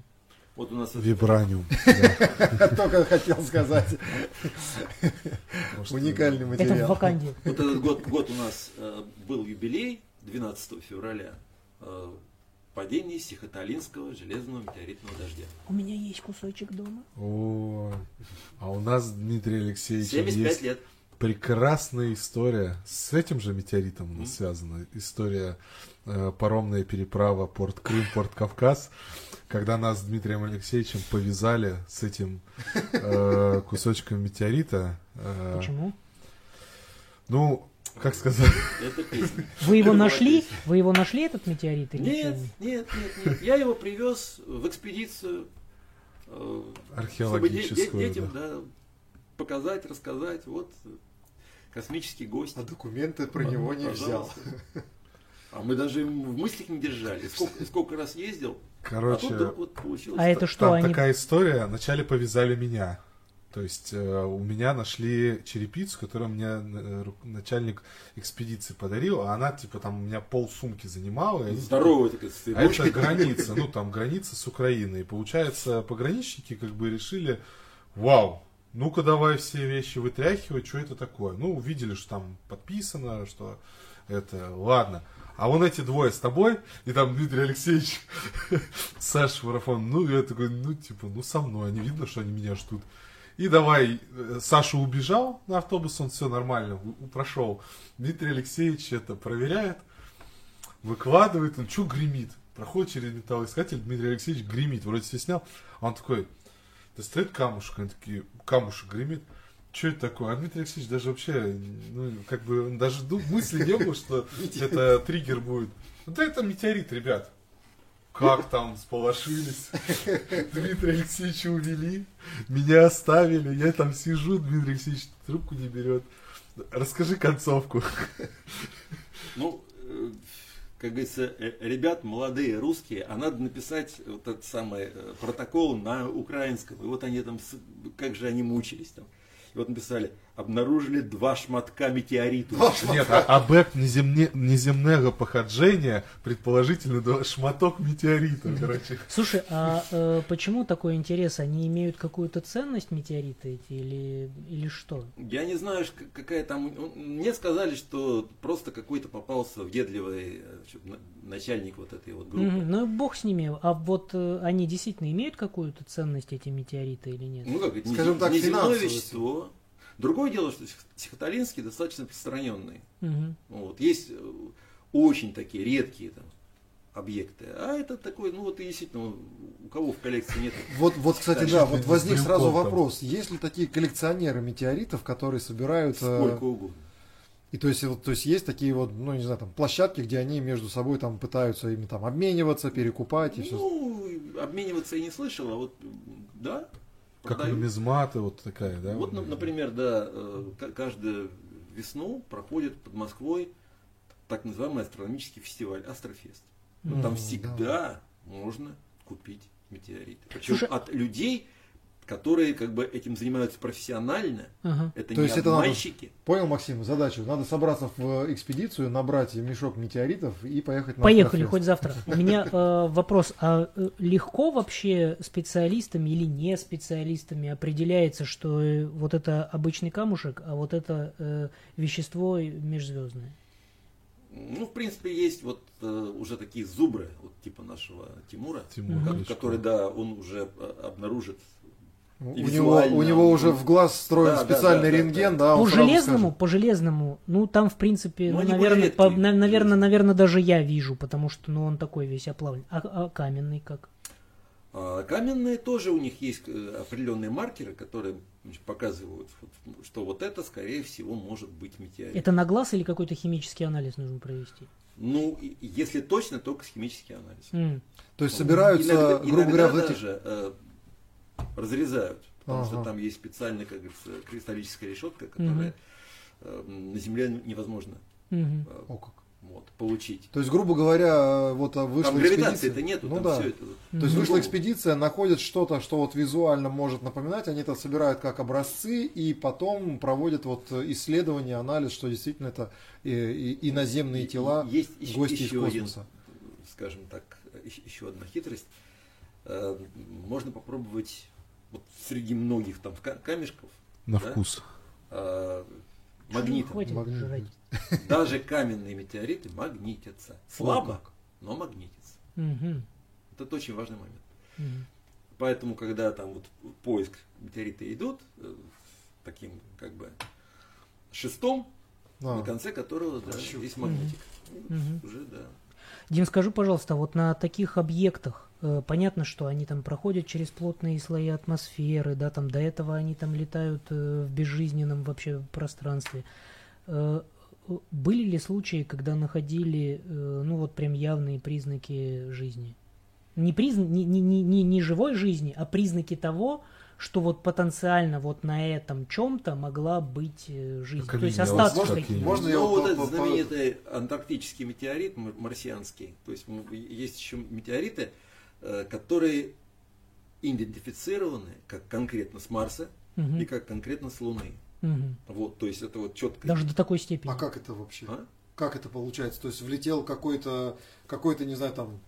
Speaker 1: Вот у нас
Speaker 2: Вибраниум. *laughs*
Speaker 3: Только хотел сказать. Уникальный материал.
Speaker 1: Вот этот год, год у нас э, был юбилей 12 февраля. э, падение Сихоталинского железного метеоритного дождя.
Speaker 4: У меня есть кусочек дома.
Speaker 2: О, а у нас, Дмитрий Алексеевич,
Speaker 1: 75
Speaker 2: есть
Speaker 1: лет.
Speaker 2: прекрасная история. С этим же метеоритом у нас связана. История э, паромная переправа Порт Крым, Порт Кавказ. Когда нас с Дмитрием Алексеевичем повязали с этим э, *laughs* кусочком метеорита. э,
Speaker 4: Почему?
Speaker 2: Ну, как сказать,
Speaker 1: Это песня.
Speaker 4: Вы его нашли?
Speaker 1: песня.
Speaker 4: Вы его нашли, этот метеорит? Или
Speaker 1: Нет, нет, нет, нет. Я его привез в экспедицию. э, чтобы
Speaker 2: археологическую.
Speaker 1: детям
Speaker 2: да.
Speaker 1: да, показать, рассказать. Вот космический гость.
Speaker 3: А документы про него не взял.
Speaker 1: Пожалуйста. А мы даже в мыслях не держали. Сколько, сколько раз ездил, а
Speaker 2: Короче,
Speaker 1: вдруг вот получилось.
Speaker 4: А это что,
Speaker 2: Там
Speaker 4: они...
Speaker 2: такая история. Вначале повязали меня. То есть э, у меня нашли черепицу, которую мне э, начальник экспедиции подарил, а она типа там у меня пол сумки занимала. и-
Speaker 1: Здоровая такая с
Speaker 2: А это граница, ну там граница с Украиной. И получается, пограничники как бы решили, вау, ну-ка давай все вещи вытряхивать, что это такое? Ну, увидели, что там подписано, что это, ладно. А вон эти двое с тобой, и там Дмитрий Алексеевич, *laughs* Саша Марафон, ну, я такой, ну, типа, ну, со мной, они видно, что они меня ждут. И давай, э, Саша убежал на автобус, он все нормально, прошел. Дмитрий Алексеевич это проверяет, выкладывает, он что гремит? Проходит через металлоискатель, Дмитрий Алексеевич гремит, вроде все снял, а он такой, достает камушек, они такие, камушек гремит, что это такое? А Дмитрий Алексеевич даже вообще, ну, как бы, даже ду- мысли не было, что *laughs* это триггер будет. Ну, да это метеорит, ребят. Как там сполошились. *laughs* Дмитрия Алексеевича увели, меня оставили, я там сижу, Дмитрий Алексеевич трубку не берет. Расскажи концовку. *laughs*
Speaker 1: Ну, э, как говорится, э, ребят молодые русские, а надо написать вот этот самый э, протокол на украинском. И вот они там, как же они мучились там. И вот написали, обнаружили два шматка метеорита.
Speaker 2: Нет, а объект неземне, неземного походжения, предположительно, да, шматок метеорита, короче.
Speaker 4: Слушай, а э, почему такой интерес? Они имеют какую-то ценность метеориты эти или, или что?
Speaker 1: Я не знаю, какая там... Мне сказали, что просто какой-то попался въедливый э, начальник вот этой вот группы.
Speaker 4: Мгм, ну бог с ними. А вот э, они действительно имеют какую-то ценность, эти метеориты или нет?
Speaker 1: Ну как,
Speaker 3: Скажем
Speaker 1: незем-
Speaker 3: так,
Speaker 1: неземное
Speaker 3: финансовый.
Speaker 1: вещество. Другое дело, что Сихоталинский достаточно распространенный.
Speaker 4: Мгм.
Speaker 1: Вот. Есть э, очень такие редкие там, объекты. А это такой, ну вот и действительно, у кого в коллекции нет. *laughs*
Speaker 3: Вот, вот, кстати, да, вот возник сразу вопрос. Есть ли такие коллекционеры метеоритов, которые собирают... э,
Speaker 1: Сколько угодно.
Speaker 3: И то есть, вот, то есть есть такие вот, ну, не знаю, там, площадки, где они между собой там пытаются ими там обмениваться, перекупать и все.
Speaker 1: Ну, обмениваться я не слышал, а вот, да,
Speaker 2: Как
Speaker 1: продают.
Speaker 2: нумизматы, вот такая, да?
Speaker 1: Вот, на- например, да, э, ка- каждую весну проходит под Москвой так называемый астрономический фестиваль Астрофест. Ну, там
Speaker 3: да.
Speaker 1: всегда можно купить метеориты. Причем
Speaker 4: Слушай,
Speaker 1: от людей, которые как бы этим занимаются профессионально.
Speaker 4: Ага.
Speaker 1: Это
Speaker 3: То
Speaker 1: не
Speaker 3: есть это надо-
Speaker 1: обманщики.
Speaker 3: Понял, Максим, задачу. Надо собраться в экспедицию, набрать мешок метеоритов и поехать на
Speaker 4: Поехали, хоть завтра. У меня *laughs* э, вопрос, а э, легко вообще специалистами или не специалистами определяется, что э, вот это обычный камушек, а вот это э, вещество межзвездное?
Speaker 1: Ну, в принципе, есть вот э, уже такие зубры, вот типа нашего Тимура,
Speaker 2: Тимур
Speaker 1: который, да, он уже э, обнаружит.
Speaker 3: У
Speaker 1: И
Speaker 3: него,
Speaker 1: визуально
Speaker 3: у него уже в глаз встроен
Speaker 1: Да,
Speaker 3: специальный
Speaker 1: да, да,
Speaker 3: рентген,
Speaker 1: да.
Speaker 3: да,
Speaker 4: по железному,
Speaker 3: скажет.
Speaker 4: по железному, ну там в принципе,
Speaker 1: Ну,
Speaker 4: ну, наверное, по- на- наверное, наверное, даже я вижу, потому что, ну, он такой весь оплавлен. А, а каменный как?
Speaker 1: А каменные тоже у них есть э, определенные маркеры, которые значит, показывают, что вот это, скорее всего, может быть метеорит.
Speaker 4: Это на глаз или какой-то химический анализ нужно провести?
Speaker 1: Ну, если точно, только химический анализ.
Speaker 4: М.
Speaker 3: То есть собираются,
Speaker 1: Иногда-
Speaker 3: грубо
Speaker 1: иногда
Speaker 3: говоря,
Speaker 1: даже э, разрезают, потому что
Speaker 3: Ага.
Speaker 1: там есть специальная, как говорится, кристаллическая решетка, которая э, на Земле невозможно э,
Speaker 3: О, как.
Speaker 1: вот, получить.
Speaker 3: То есть, грубо говоря, вот а, вышла
Speaker 1: Там
Speaker 3: экспедиция.
Speaker 1: гравитации-то нету,
Speaker 3: ну
Speaker 1: там
Speaker 3: да.
Speaker 1: все это.
Speaker 3: То есть
Speaker 4: Мгм.
Speaker 3: вышла экспедиция, находят что-то, что вот визуально может напоминать, они это собирают как образцы и потом проводят вот исследование, анализ, что действительно это и, и- иноземные тела,
Speaker 1: есть еще,
Speaker 3: гости
Speaker 1: еще
Speaker 3: из
Speaker 1: один,
Speaker 3: космоса.
Speaker 1: скажем так, еще- одна хитрость. Э, Можно попробовать вот среди многих там ка- камешков
Speaker 2: На
Speaker 1: Да?
Speaker 2: вкус.
Speaker 4: Чё,
Speaker 1: магнитом. Даже каменные метеориты магнитятся. Слабо, но магнитятся.
Speaker 4: Мгм.
Speaker 1: Это очень важный момент.
Speaker 4: Мгм.
Speaker 1: Поэтому, когда там вот поиск метеорита идут, э, таким как бы шестом,
Speaker 3: А.
Speaker 1: на конце которого да, есть магнитик.
Speaker 4: Мгм.
Speaker 1: Уже, да.
Speaker 4: Дим, скажи, пожалуйста, вот на таких объектах, понятно, что они там проходят через плотные слои атмосферы, да, там до этого они там летают э, в безжизненном вообще пространстве. Э, э, были ли случаи, когда находили, э, ну вот прям явные признаки жизни? Не, призна- не, не, не, не, не живой жизни, а признаки того, что вот потенциально вот на этом чем-то могла быть э, жизнь.
Speaker 2: Как
Speaker 4: То есть остатки
Speaker 3: Можно-
Speaker 4: какие-то.
Speaker 3: можно я
Speaker 1: ну,
Speaker 3: вот
Speaker 1: этот знаменитый антарктический метеорит марсианский. То есть есть еще метеориты, э, которые идентифицированы как конкретно с Марса
Speaker 4: Мгм.
Speaker 1: и как конкретно с Луны.
Speaker 4: Мгм.
Speaker 1: Вот, то есть это вот четко.
Speaker 4: Даже до такой степени.
Speaker 3: А как это вообще?
Speaker 1: А?
Speaker 3: Как это получается? То есть влетел какой-то, какой-то, не знаю, там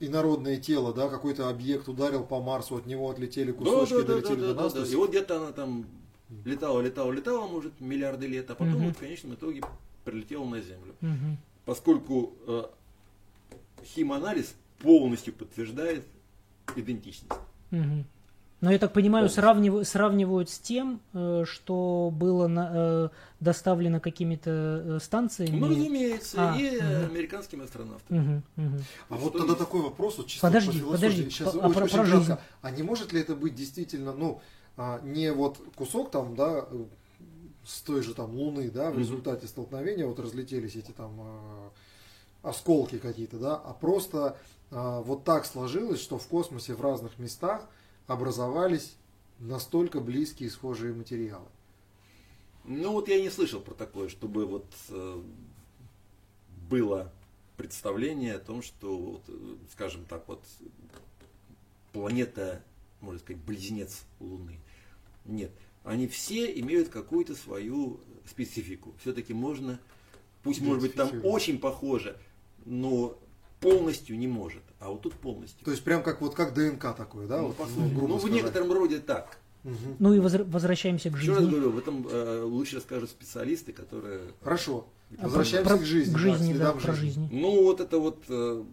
Speaker 3: инородное тело, да, какой-то объект ударил по Марсу, от него отлетели
Speaker 1: Да,
Speaker 3: кусочки,
Speaker 1: да, да, да,
Speaker 3: долетели
Speaker 1: да,
Speaker 3: до
Speaker 1: да,
Speaker 3: нас.
Speaker 1: да.
Speaker 3: то есть-
Speaker 1: И вот где-то она там летала, летала, летала, может, миллиарды лет, а потом
Speaker 4: Мгм.
Speaker 1: вот в конечном итоге прилетела на Землю.
Speaker 4: Мгм.
Speaker 1: Поскольку э, химанализ полностью подтверждает идентичность.
Speaker 4: Мгм. Но я так понимаю,
Speaker 1: Полностью.
Speaker 4: сравнивают, с тем, э, что было на- э, доставлено какими-то э, станциями.
Speaker 1: Ну, разумеется,
Speaker 4: А,
Speaker 1: и
Speaker 4: мгм.
Speaker 1: американскими астронавтами.
Speaker 4: Мгм, мгм.
Speaker 3: А вот
Speaker 1: Что
Speaker 3: тогда
Speaker 1: есть?
Speaker 3: такой вопрос, вот чисто
Speaker 4: Подожди,
Speaker 3: по
Speaker 4: подожди,
Speaker 3: Сейчас
Speaker 4: по- а
Speaker 3: очень,
Speaker 4: про-
Speaker 3: очень
Speaker 4: про жизнь?
Speaker 3: А не может ли это быть действительно, ну, а, не вот кусок там, да, с той же там Луны, да, в результате столкновения вот разлетелись эти там а, осколки какие-то, да, а просто вот так сложилось, что в космосе в разных местах образовались настолько близкие схожие материалы.
Speaker 1: Ну вот я не слышал про такое, чтобы вот э, было представление о том, что, вот, э, скажем так, вот планета, можно сказать, близнец Луны. Нет, они все имеют какую-то свою специфику. Все-таки можно, пусть может быть там очень похоже, но полностью не может. А вот тут полностью.
Speaker 3: То есть прям как вот как ДНК такое, да,
Speaker 1: ну,
Speaker 3: вот,
Speaker 1: по
Speaker 3: ну,
Speaker 1: сути,
Speaker 3: грубо
Speaker 1: ну, в некотором роде так.
Speaker 3: Мгм.
Speaker 4: Ну и возвращаемся к
Speaker 1: Еще раз
Speaker 4: жизни.
Speaker 1: говорю, в этом э, лучше расскажут специалисты, которые
Speaker 3: Хорошо.
Speaker 4: А
Speaker 3: Возвращаемся
Speaker 4: про-
Speaker 3: к жизни.
Speaker 4: К
Speaker 3: да,
Speaker 4: жизни, да, про
Speaker 3: жизни.
Speaker 4: жизни.
Speaker 1: Ну, вот это вот э,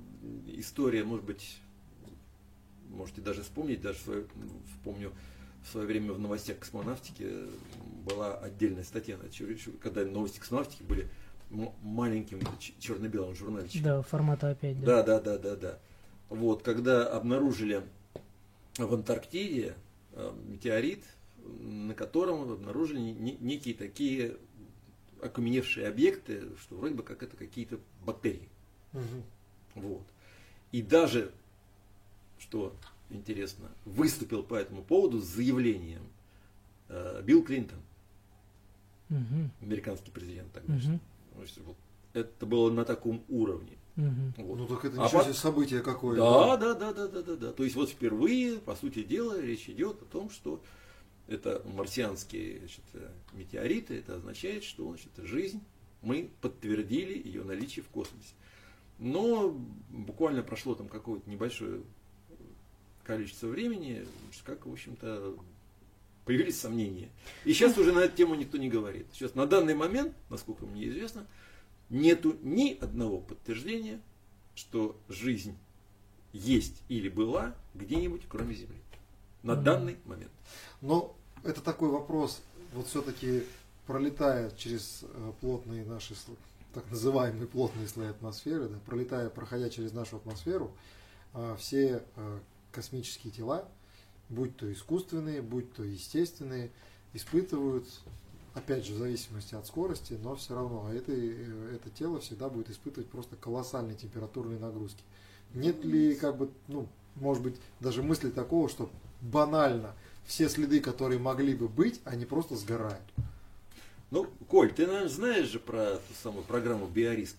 Speaker 1: история, может быть, можете даже вспомнить, даже свое- вспомню, в свое время в новостях космонавтики была отдельная статья, когда новости космонавтики были маленьким черно-белым журнальчиком.
Speaker 4: Да, формата опять, да.
Speaker 1: Да, да, да, да, да. Вот, когда обнаружили в Антарктиде э, метеорит, на котором обнаружили не- некие такие окаменевшие объекты, что вроде бы как это какие-то бактерии.
Speaker 3: Мгм.
Speaker 1: Вот. И даже, что интересно, выступил по этому поводу с заявлением э, Билл Клинтон,
Speaker 4: Мгм,
Speaker 1: американский президент тогдашний.
Speaker 4: мгм,
Speaker 1: Вот это было на таком уровне.
Speaker 4: мгм.
Speaker 1: Вот.
Speaker 3: Ну так это
Speaker 1: А
Speaker 3: ничего
Speaker 1: пот-
Speaker 3: себе событие какое.
Speaker 1: Да, да, да, да, да, да, да. То есть вот впервые, по сути дела, речь идет о том, что это марсианские значит, э, метеориты, это означает, что значит, жизнь, мы подтвердили ее наличие в космосе. Но буквально прошло там какое-то небольшое количество времени, как, в общем-то, появились сомнения. И сейчас уже на эту тему никто не говорит. Сейчас на данный момент, насколько мне известно, нету ни одного подтверждения, что жизнь есть или была где-нибудь, кроме Земли. На данный момент.
Speaker 3: Но это такой вопрос, вот все-таки пролетая через э, плотные наши, так называемые плотные слои атмосферы, да, пролетая, проходя через нашу атмосферу, а, все э, космические тела, будь то искусственные, будь то естественные, испытывают, опять же, в зависимости от скорости, но все равно это, э, это тело всегда будет испытывать просто колоссальные температурные нагрузки. Нет ли, как бы, ну, может быть, даже мысли такого, что банально все следы, которые могли бы быть, они просто сгорают.
Speaker 1: Ну, Коль, ты, наверное, знаешь же про ту самую программу «Биориск».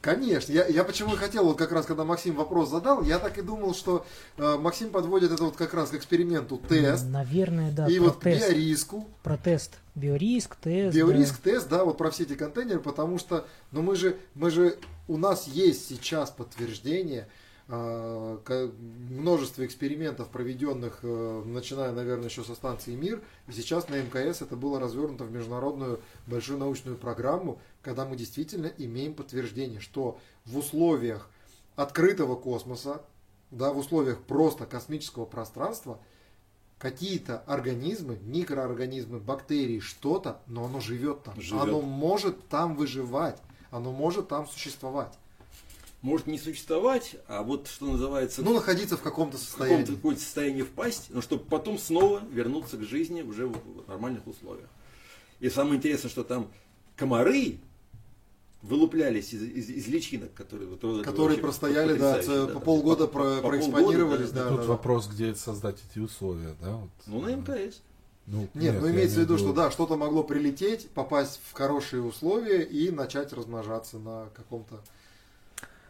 Speaker 3: Конечно, я, я почему и хотел, вот как раз когда Максим вопрос задал, я так и думал, что э, Максим подводит это вот как раз к эксперименту тест,
Speaker 4: Наверное, да,
Speaker 3: и
Speaker 4: про
Speaker 3: вот
Speaker 4: тест.
Speaker 3: биориску,
Speaker 4: Про тест. Биориск, тест. да.
Speaker 3: биориск тест, да, вот про все эти контейнеры, потому что, ну мы же, мы же, у нас есть сейчас подтверждение, множество экспериментов, проведенных, э, начиная, наверное, еще со станции МИР, и сейчас на МКС это было развернуто в международную большую научную программу, когда мы действительно имеем подтверждение, что в условиях открытого космоса, да, в условиях просто космического пространства, какие-то организмы, микроорганизмы, бактерии, что-то, но оно живет там.
Speaker 1: Живет.
Speaker 3: Оно может там выживать, оно может там существовать.
Speaker 1: Может не существовать, а вот что называется,
Speaker 3: Ну, находиться в каком-то
Speaker 1: в
Speaker 3: состоянии.
Speaker 1: каком-то какое-то состояние впасть, но чтобы потом снова вернуться к жизни уже в в нормальных условиях. И самое интересное, что там комары вылуплялись из, из- из личинок, которые, вот
Speaker 3: Которые
Speaker 1: вообще
Speaker 3: простояли, да, ц- по
Speaker 1: да,
Speaker 3: полгода
Speaker 1: по-
Speaker 3: про-
Speaker 1: по
Speaker 3: проэкспонировались,
Speaker 1: полгода,
Speaker 3: да.
Speaker 2: Тут вопрос, где создать эти условия, да? Вот.
Speaker 1: Ну, на МКС.
Speaker 2: Ну,
Speaker 3: Нет, ну
Speaker 2: я
Speaker 3: имеется в виду, что да, что-то могло прилететь, попасть в хорошие условия и начать размножаться на каком-то...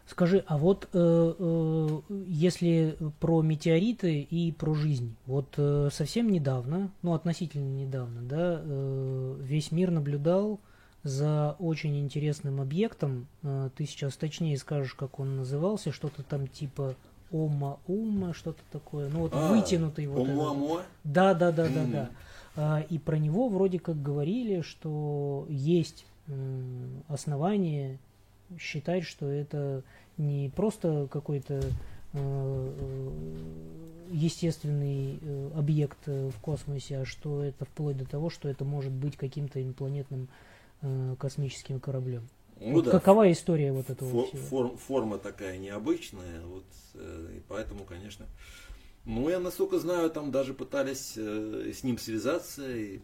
Speaker 4: Скажи, а вот э, э, если про метеориты и про жизнь, вот э, совсем недавно, ну относительно недавно, да, э, весь мир наблюдал за очень интересным объектом. Э, ты сейчас точнее скажешь, как он назывался, что-то там типа Ома-Ума, что-то такое. Ну вот
Speaker 1: А,
Speaker 4: вытянутый вот.
Speaker 1: Омуамуа.
Speaker 4: Да, да, да, да, да. А, И про него вроде как говорили, что есть основания считать, что это не просто какой-то э, э, естественный э, объект в космосе, а что это вплоть до того, что это может быть каким-то инопланетным космическим кораблем.
Speaker 1: Ну
Speaker 4: Вот
Speaker 1: да,
Speaker 4: Какова история вот этого
Speaker 1: фо-
Speaker 4: всего?
Speaker 1: форм- форма такая необычная, вот, и поэтому, конечно, ну, я, насколько знаю, там даже пытались с ним связаться и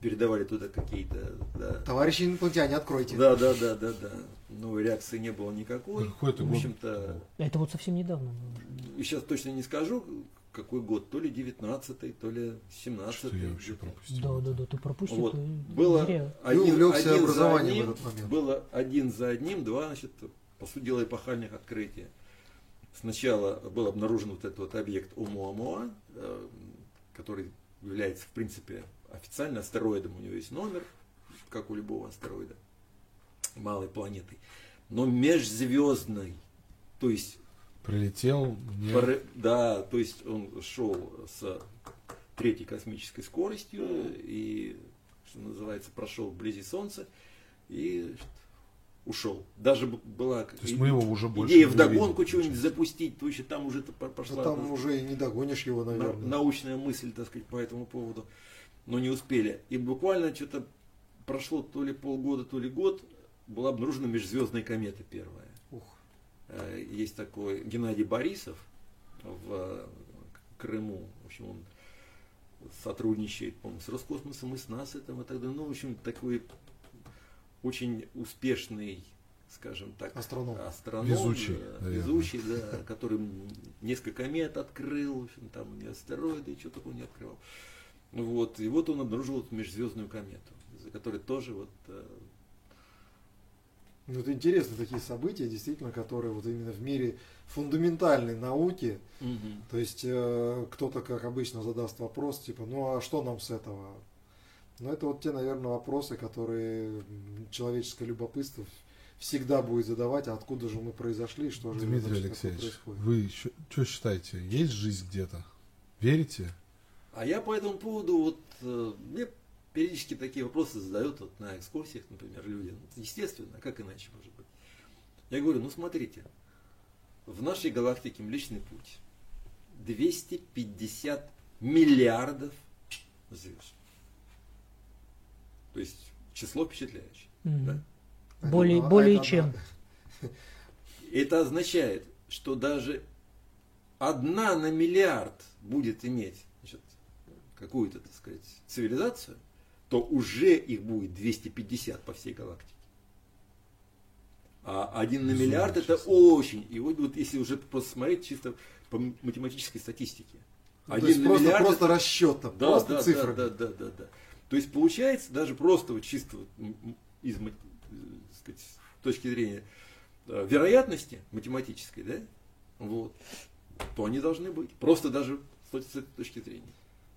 Speaker 1: передавали туда какие-то, да,
Speaker 3: Товарищи инопланетяне, откройте.
Speaker 1: Да, да, да, да, да. Ну, реакции не было никакой.
Speaker 2: Какой это
Speaker 1: в
Speaker 2: год?
Speaker 1: общем-то,
Speaker 4: Это вот совсем недавно было.
Speaker 1: сейчас точно не скажу, какой год, то ли 19 то ли 17
Speaker 2: Что я вообще пропустил?
Speaker 4: Да, да, да, ты пропустил.
Speaker 1: Вот.
Speaker 4: ты
Speaker 1: Было
Speaker 4: зря.
Speaker 3: увлекся
Speaker 1: за
Speaker 3: образованием
Speaker 1: одним,
Speaker 3: в этот момент.
Speaker 1: Было один за одним, два, значит, по сути дела, эпохальных открытия. Сначала был обнаружен вот этот вот объект Омуамуа, э, который является, в принципе, официально астероидом, у него есть номер, как у любого астероида, малой планетой, но межзвездной, то есть
Speaker 2: Прилетел, не-
Speaker 1: Пор- Да, то есть он шел с третьей космической скоростью и, что называется, прошел вблизи Солнца и ушел. Даже была
Speaker 2: То есть мы его уже больше
Speaker 1: идея вдогонку
Speaker 2: получается.
Speaker 1: запустить, то еще там уже т- по-
Speaker 3: Ну,
Speaker 1: пошла
Speaker 3: там уже и не догонишь его,
Speaker 1: на-
Speaker 3: наверное.
Speaker 1: научная мысль, так сказать, по этому поводу, но не успели. И буквально что-то прошло то ли полгода, то ли год, была обнаружена межзвездная комета первая.
Speaker 3: Ух.
Speaker 1: Э, Есть такой Геннадий Борисов в э, Крыму. В общем, он сотрудничает, по-моему, с Роскосмосом и с НАСА там, и так далее. Ну, в общем, такой очень успешный, скажем так,
Speaker 3: Астроном.
Speaker 1: астроном,
Speaker 2: Везучий,
Speaker 1: да,
Speaker 2: наверное.
Speaker 1: везучий, да, который несколько комет открыл, в общем, там и астероиды, и что такого не открывал. Вот, и вот он обнаружил вот межзвездную комету, за которой тоже вот э,
Speaker 3: Ну, это интересно, такие события, действительно, которые вот именно в мире фундаментальной науки,
Speaker 1: мгм.
Speaker 3: то есть э, кто-то, как обычно, задаст вопрос, типа, ну а что нам с этого? Ну, это вот те, наверное, вопросы, которые человеческое любопытство всегда будет задавать, а откуда же мы произошли, что же
Speaker 2: Дмитрий
Speaker 3: значит,
Speaker 2: Алексеевич,
Speaker 3: происходит.
Speaker 2: вы что считаете? Есть жизнь где-то? Верите?
Speaker 1: А я по этому поводу, вот, э, мне периодически такие вопросы задают вот на экскурсиях, например, люди. Естественно, как иначе может быть? Я говорю, ну смотрите, в нашей галактике Млечный Путь 250 миллиардов звезд. То есть число впечатляющее.
Speaker 4: Мгм.
Speaker 1: да?
Speaker 4: Более,
Speaker 3: Ну, а
Speaker 4: более
Speaker 3: это
Speaker 4: чем.
Speaker 3: одна-
Speaker 1: Это означает, что даже одна на миллиард будет иметь какую-то, так сказать, цивилизацию, то уже их будет 250 по всей галактике. А один на миллиард это
Speaker 2: число.
Speaker 1: очень. И вот, вот если уже просто смотреть чисто по математической статистике.
Speaker 3: Ну, то есть
Speaker 1: на
Speaker 3: просто,
Speaker 1: миллиард
Speaker 3: просто
Speaker 1: это-
Speaker 3: расчет там,
Speaker 1: да,
Speaker 3: просто
Speaker 1: да,
Speaker 3: цифры.
Speaker 1: Да, да, да, да, да. То есть получается даже просто вот чисто вот из э, сказать, с точки зрения э, вероятности математической, да, вот, то они должны быть. Просто даже с этой точки зрения.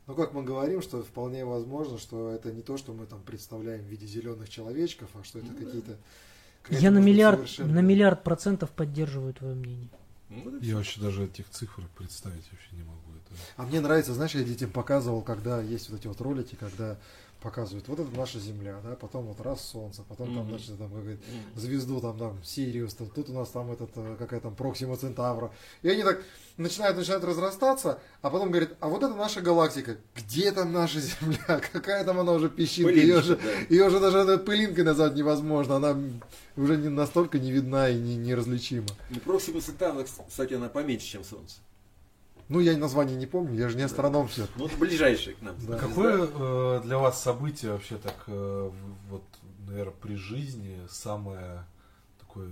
Speaker 3: Ну, как мы говорим, что вполне возможно, что это не то, что мы там представляем в виде зеленых человечков, а что это
Speaker 1: Ну
Speaker 3: какие-то...
Speaker 4: Я на миллиард,
Speaker 3: совершенно-
Speaker 4: на миллиард процентов поддерживаю твое мнение.
Speaker 1: Ну, вот
Speaker 2: Я вообще даже этих цифр представить вообще не могу. Это...
Speaker 3: А мне нравится, знаешь, я детям показывал, когда есть вот эти вот ролики, когда показывают, вот это наша Земля, да, потом вот раз Солнце, потом там,
Speaker 1: Мгм.
Speaker 3: значит, там какая-то
Speaker 1: М.
Speaker 3: звезду, там, там, Сириус, там, тут у нас там этот, э, какая там Проксима Центавра. И они так начинают, начинают разрастаться, а потом говорят, а вот это наша галактика. Где там наша Земля? *laughs* Какая там она уже песчинка? Ее же,
Speaker 1: да.
Speaker 3: ее же даже пылинкой назвать невозможно. Она уже не настолько не видна и не, неразличима.
Speaker 1: Ну, Проксима Центавра, кстати, она поменьше, чем Солнце.
Speaker 3: Ну, я название не помню, я же не астроном все.
Speaker 1: Ну, вот ближайшая к нам.
Speaker 3: Да.
Speaker 2: Какое э, для вас событие вообще так, э, вот, наверное, при жизни самое такое,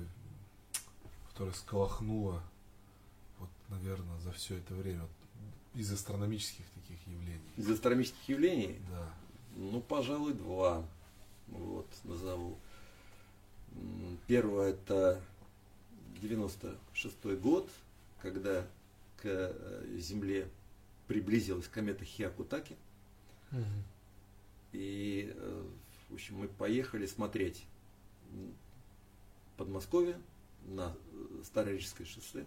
Speaker 2: которое сколохнуло, вот, наверное, за все это время вот, из астрономических таких явлений?
Speaker 1: Из астрономических явлений
Speaker 2: Да.
Speaker 1: Ну, пожалуй, два. Вот, назову. Первое это 96 год, когда к э, Земле приблизилась комета Хиакутаки. И, э, в общем, мы поехали смотреть Подмосковье на э, Старорижское шоссе.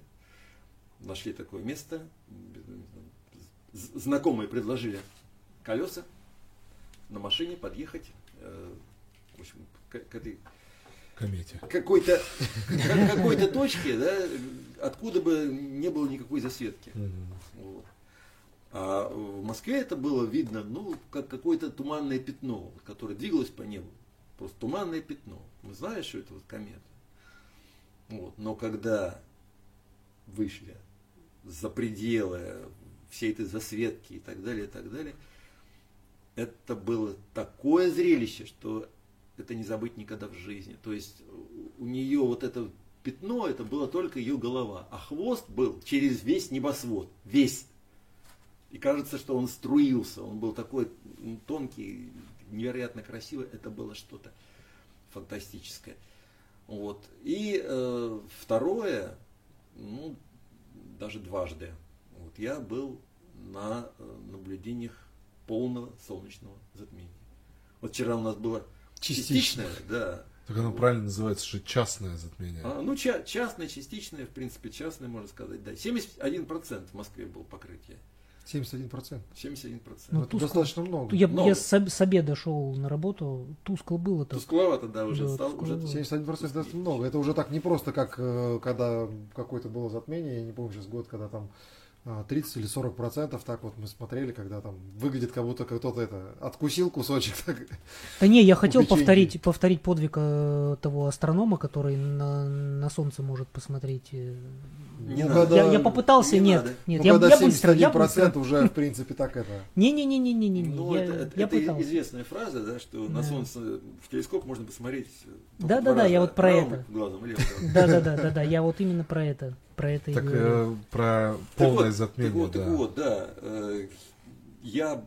Speaker 1: Нашли такое место. Знакомые предложили колеса на машине подъехать в общем, к, к этой
Speaker 2: Комете.
Speaker 1: какой-то какой-то точке, да, откуда бы не было никакой засветки. Вот. А в Москве это было видно, ну, как какое-то туманное пятно, которое двигалось по небу. Просто туманное пятно. Мы знаем, что это вот комета. Вот. Но когда вышли за пределы всей этой засветки и так далее, и так далее, это было такое зрелище, что это не забыть никогда в жизни. То есть у нее вот это пятно, это было только ее голова, а хвост был через весь небосвод, весь. И кажется, что он струился, он был такой тонкий, невероятно красивый, это было что-то фантастическое. Вот. И э, второе, ну, даже дважды, вот, я был на э, наблюдениях полного солнечного затмения. Вот вчера у нас было
Speaker 3: Частичное.
Speaker 1: частичное, да.
Speaker 2: Так оно правильно называется, что частное затмение.
Speaker 1: А, ну, ча- частное, частичное, в принципе, частное, можно сказать, да. 71% в Москве было покрытие.
Speaker 3: 71%.
Speaker 1: 71%.
Speaker 4: Ну,
Speaker 3: это
Speaker 4: тускло.
Speaker 3: достаточно много.
Speaker 4: Я,
Speaker 1: Много.
Speaker 4: я с, с обеда шел на работу, тускло было так.
Speaker 1: Тускловато, да, уже
Speaker 4: Да,
Speaker 1: стал, уже
Speaker 4: тускловато.
Speaker 3: 71% это много. Это уже так не просто, как э, когда какое-то было затмение, я не помню сейчас год, когда там 30 или 40 процентов, так вот мы смотрели, когда там выглядит как будто кто-то это откусил кусочек. *laughs* Так.
Speaker 4: Да не, я хотел повторить, повторить подвиг э, того астронома, который на, на Солнце может посмотреть. э.
Speaker 1: Не
Speaker 3: Ну,
Speaker 4: я, я попытался,
Speaker 1: не
Speaker 4: нет,
Speaker 1: надо.
Speaker 4: нет,
Speaker 3: ну,
Speaker 4: я,
Speaker 3: когда
Speaker 4: я быстро, я
Speaker 3: 71%
Speaker 4: быстро.
Speaker 3: уже, в принципе, так это.
Speaker 4: Не-не-не-не-не-не,
Speaker 1: Ну,
Speaker 4: я,
Speaker 1: это, это-
Speaker 4: я
Speaker 1: это
Speaker 4: пытался.
Speaker 1: известная фраза, да, что на
Speaker 4: Да.
Speaker 1: Солнце в телескоп можно посмотреть. только
Speaker 4: Да-да-да,
Speaker 1: два
Speaker 4: я вот про это.
Speaker 1: Глазом, левым глазом. *laughs*
Speaker 4: Да-да-да-да-да, я вот именно про это, про это и
Speaker 2: Так
Speaker 4: говорю.
Speaker 2: э, про
Speaker 1: Так
Speaker 2: полное
Speaker 1: вот,
Speaker 2: затмение,
Speaker 1: так вот,
Speaker 2: да.
Speaker 1: так вот, да. э, Я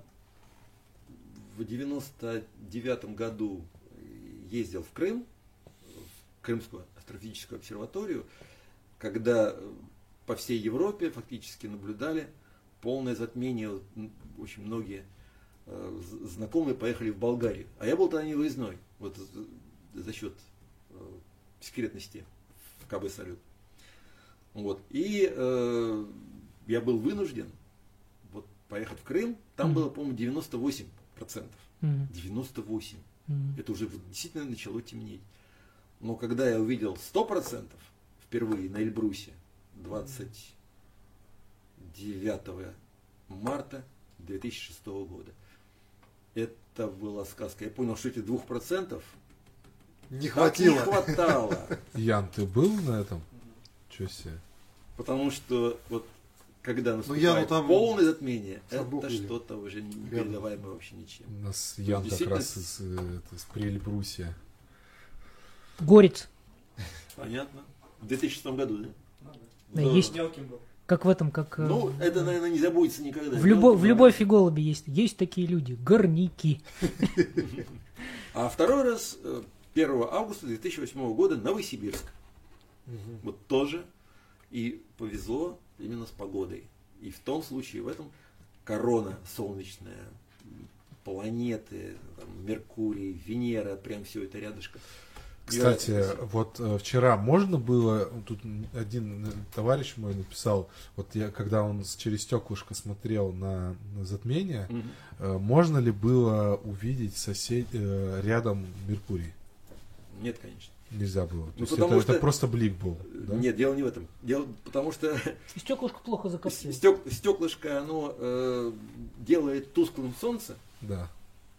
Speaker 1: в 99 году ездил в Крым, в Крымскую астрофизическую обсерваторию, когда э, по всей Европе фактически наблюдали полное затмение. Очень многие э, знакомые поехали в Болгарию. А я был тогда не выездной, вот за- счет секретности в КБ «Салют». Вот. И э, я был вынужден вот, поехать в Крым. Там
Speaker 4: Мгм.
Speaker 1: было, по-моему, 98%.
Speaker 4: Мгм.
Speaker 1: 98.
Speaker 4: Мгм.
Speaker 1: Это уже действительно начало темнеть. Но когда я увидел 100% впервые на Эльбрусе 29 марта 2006 года, это была сказка. Я понял, что этих 2%
Speaker 3: Не
Speaker 1: так
Speaker 3: хватило.
Speaker 1: не хватало. *laughs*
Speaker 2: Ян, ты был на этом? Чё себе?
Speaker 1: Потому что вот когда
Speaker 3: я,
Speaker 1: наступает
Speaker 3: ну, там
Speaker 1: полное затмение, это что-то уже не передаваемое вообще ничем.
Speaker 2: У нас Ян как
Speaker 1: действительно-
Speaker 2: раз из, э, из Прельбрусья.
Speaker 4: Горец,
Speaker 1: Понятно. В 2006 году, да?
Speaker 4: Да,
Speaker 1: Здорово.
Speaker 4: есть.
Speaker 5: Мелким был.
Speaker 4: как в этом, как... э,
Speaker 1: Ну, это, наверное, не забудется никогда.
Speaker 4: в, любо, в
Speaker 1: Мелкий
Speaker 4: любой фиголобе есть, есть такие люди, горняки.
Speaker 1: А второй раз э, 1 августа 2008 года Новосибирск. Вот тоже. И повезло именно с погодой. И в том случае, в этом корона солнечная, планеты, там, Меркурий, Венера, прям все это рядышком.
Speaker 2: Кстати, вот э, вчера можно было, тут один товарищ мой написал, вот я, когда он через стеклышко смотрел на, на затмение, э, можно ли было увидеть сосед, э, рядом Меркурий?
Speaker 1: Нет, конечно.
Speaker 2: Нельзя было. То
Speaker 1: Ну,
Speaker 2: есть
Speaker 1: потому
Speaker 2: это,
Speaker 1: что-
Speaker 2: это просто блик был. да?
Speaker 1: Нет, дело не в этом. Дело, потому что
Speaker 4: Стеклышко плохо закоптило.
Speaker 1: стек- стеклышко, оно э, делает тусклым солнце,
Speaker 2: Да.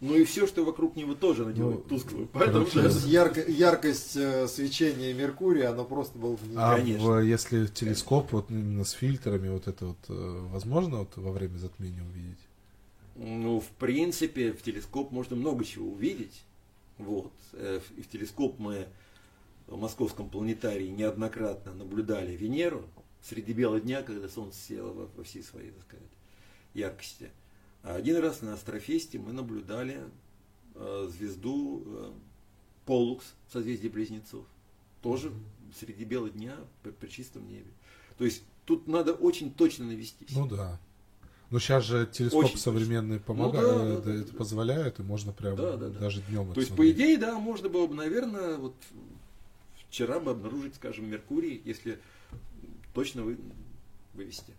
Speaker 1: ну и все, что вокруг него тоже оно делает
Speaker 2: Ну,
Speaker 1: тусклым. Поэтому
Speaker 2: короче,
Speaker 3: ярко- яркость э, свечения Меркурия, оно просто было в
Speaker 2: А
Speaker 1: Конечно.
Speaker 2: в- если телескоп вот именно с фильтрами, вот это вот э, возможно вот во время затмения увидеть?
Speaker 1: Ну, в принципе, в телескоп можно много чего увидеть. Вот. Э, в- И в телескоп мы в Московском планетарии неоднократно наблюдали Венеру среди бела дня, когда Солнце село во, во всей своей, так сказать, яркости. А один раз на Астрофесте мы наблюдали э, звезду э, Полукс, созвездие Близнецов. Тоже среди бела дня при, при чистом небе. То есть тут надо очень точно навестись.
Speaker 2: Ну да. Но сейчас же телескопы
Speaker 1: Очень
Speaker 2: современные
Speaker 1: точно.
Speaker 2: помогают,
Speaker 1: Ну да,
Speaker 2: это,
Speaker 1: да, да,
Speaker 2: это
Speaker 1: да.
Speaker 2: позволяют, и можно прям
Speaker 1: Да, да, да.
Speaker 2: даже днем
Speaker 1: То есть, по идее, да, можно было бы, наверное, вот вчера бы обнаружить, скажем, Меркурий, если точно вы, вывести.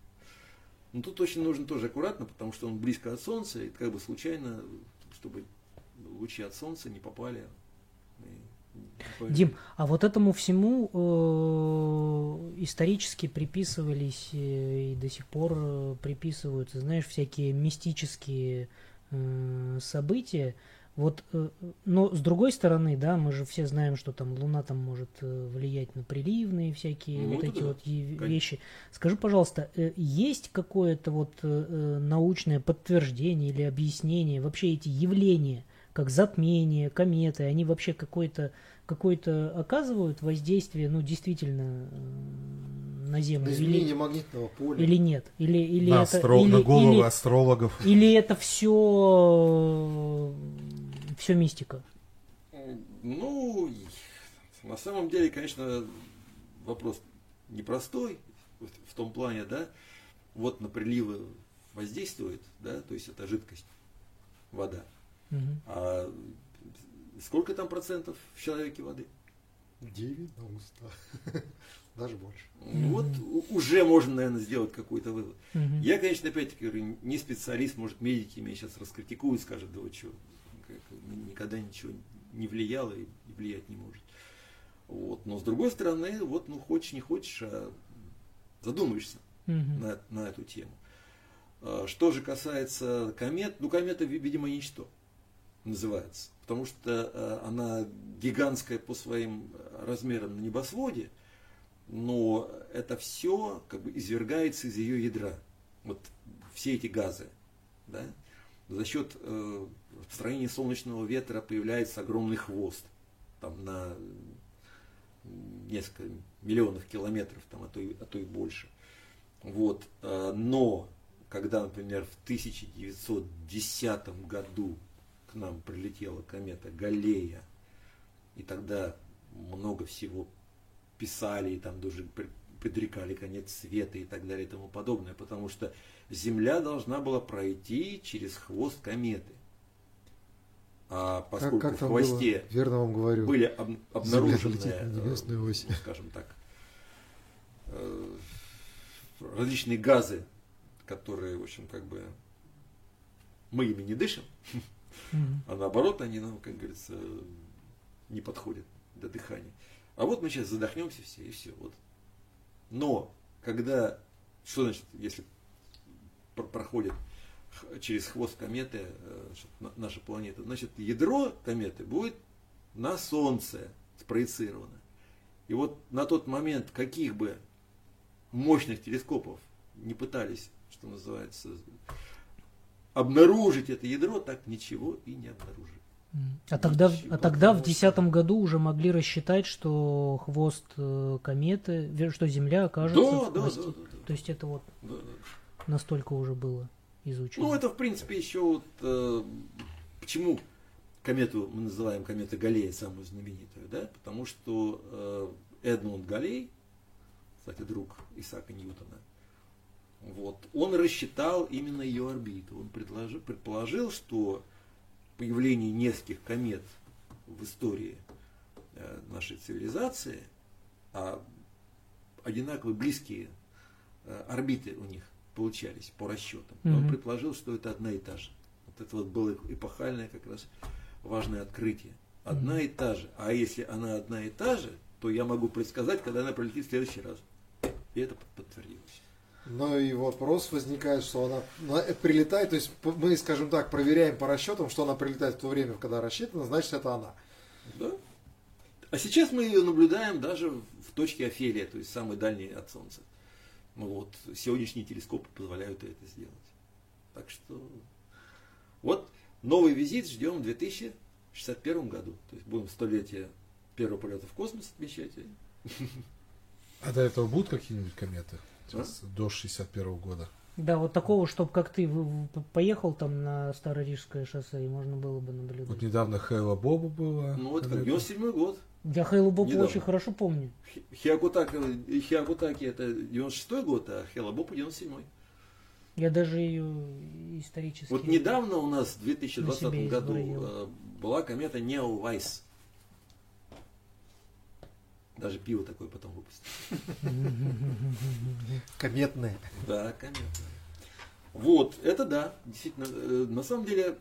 Speaker 1: Но тут очень нужно тоже аккуратно, потому что он близко от Солнца, и как бы случайно, чтобы лучи от Солнца не попали.
Speaker 4: Дим, а вот этому всему э, исторически приписывались э, и до сих пор э, приписываются, знаешь, всякие мистические э, события. Вот, э, но с другой стороны, да, мы же все знаем, что там Луна там может э, влиять на приливные всякие
Speaker 1: Ну,
Speaker 4: вот эти
Speaker 1: да,
Speaker 4: вот
Speaker 1: конечно.
Speaker 4: вещи. Скажи, пожалуйста, э, есть какое-то вот научное подтверждение или объяснение вообще эти явления, как затмение, кометы, они вообще какое-то какое-то оказывают воздействие, ну действительно на Землю
Speaker 3: До
Speaker 4: или,
Speaker 3: магнитного поля.
Speaker 4: или нет, или или
Speaker 2: на,
Speaker 4: это
Speaker 2: астро-
Speaker 4: или,
Speaker 2: на головы
Speaker 4: или-
Speaker 2: астрологов.
Speaker 4: или это все все мистика.
Speaker 1: Ну, на самом деле, конечно, вопрос непростой в том плане, да, вот на приливы воздействует, да, то есть это жидкость, вода.
Speaker 4: Мгм.
Speaker 1: А сколько там процентов в человеке воды?
Speaker 3: 90. *laughs* Даже больше.
Speaker 1: Ну, Вот уже можно, наверное, сделать какой-то вывод.
Speaker 4: Мгм.
Speaker 1: Я, конечно, опять-таки говорю, не специалист, может, медики меня сейчас раскритикуют, скажут, да вы что, никогда ничего не влияло и и влиять не может. Вот. Но с другой стороны, вот, ну, хочешь, не хочешь, а задумаешься
Speaker 4: Мгм.
Speaker 1: на, на эту тему. А, Что же касается комет, ну, комета, ви- видимо, ничто называется. Потому что а, она гигантская по своим размерам на небосводе, но это все как бы извергается из ее ядра. Вот все эти газы. Да? За счет э, строения солнечного ветра появляется огромный хвост. Там на несколько миллионов километров, там, а, то и, а то и больше. Вот. э, Но когда, например, в 1910 году к нам прилетела комета Галлея, и тогда много всего писали, и там даже пр- предрекали конец света и так далее и тому подобное, потому что Земля должна была пройти через хвост кометы. А
Speaker 3: Как,
Speaker 1: поскольку
Speaker 3: как
Speaker 1: в
Speaker 3: там
Speaker 1: хвосте
Speaker 3: было? Верно вам говорю.
Speaker 1: были об- обнаружены,
Speaker 3: небесную
Speaker 1: э,
Speaker 3: ось.
Speaker 1: ну, скажем так, э, различные газы, которые, в общем, как бы мы ими не дышим,
Speaker 4: Мгм.
Speaker 1: А наоборот, они нам, как говорится, не подходят для дыхания. А вот мы сейчас задохнемся все, и все. Вот. Но, когда, что значит, если пр- проходит через хвост кометы э, наша планета, значит, ядро кометы будет на Солнце спроецировано. И вот на тот момент, каких бы мощных телескопов не пытались, что называется, обнаружить это ядро, так ничего и не обнаружили.
Speaker 4: А тогда,
Speaker 1: Ничего
Speaker 4: а тогда в
Speaker 1: хорошего.
Speaker 4: десятом году уже могли рассчитать, что хвост э, кометы, что Земля окажется
Speaker 1: Да,
Speaker 4: в
Speaker 1: да,
Speaker 4: хвосте.
Speaker 1: да, да, да.
Speaker 4: То есть это вот
Speaker 1: Да, да.
Speaker 4: настолько уже было изучено.
Speaker 1: Ну, это, в принципе, еще вот, э, почему комету мы называем комета Галлея самую знаменитую, да? Потому что э, Эдмунд Галлей, кстати, друг Исаака Ньютона, вот, он рассчитал именно ее орбиту. Он предложил, предположил, что появление нескольких комет в истории э, нашей цивилизации, а одинаково близкие э, орбиты у них получались по расчетам. Он
Speaker 4: Мгм.
Speaker 1: предположил, что это одна и та же. Вот это вот было эпохальное как раз важное открытие. Одна
Speaker 4: Мгм.
Speaker 1: и та же. А если она одна и та же, то я могу предсказать, когда она пролетит в следующий раз. И это под- подтвердилось.
Speaker 3: Но и вопрос возникает, что она ну, прилетает, то есть мы, скажем так, проверяем по расчетам, что она прилетает в то время, когда рассчитано, значит это она.
Speaker 1: Да? А сейчас мы ее наблюдаем даже в точке Офелия, то есть самой дальней от Солнца. Ну вот, сегодняшние телескопы позволяют это сделать. Так что вот новый визит ждем в 2061 году. То есть будем столетие первого полета в космос отмечать.
Speaker 2: А до этого будут какие-нибудь кометы?
Speaker 1: А?
Speaker 2: До 61 года.
Speaker 4: Да, вот такого, чтобы как ты поехал там на Старорижское шоссе, и можно было бы наблюдать.
Speaker 2: Вот недавно Хейла Боба было.
Speaker 1: Ну вот как
Speaker 2: комета.
Speaker 1: 97 год.
Speaker 4: Я Хейлу Бобу
Speaker 1: Недавно.
Speaker 4: очень хорошо помню.
Speaker 1: Хи- Хиакутаки, Хиакутаки это 96 год, а Хелабопа 97
Speaker 4: Я даже ее исторически...
Speaker 1: Вот недавно у нас в
Speaker 4: На
Speaker 1: 2020
Speaker 4: себе
Speaker 1: году
Speaker 4: изобразил.
Speaker 1: э, была комета Неовайс. Даже пиво такое потом выпустили. *laughs*
Speaker 3: Кометная.
Speaker 1: Да, комета. Вот, это да, действительно. э, На самом деле,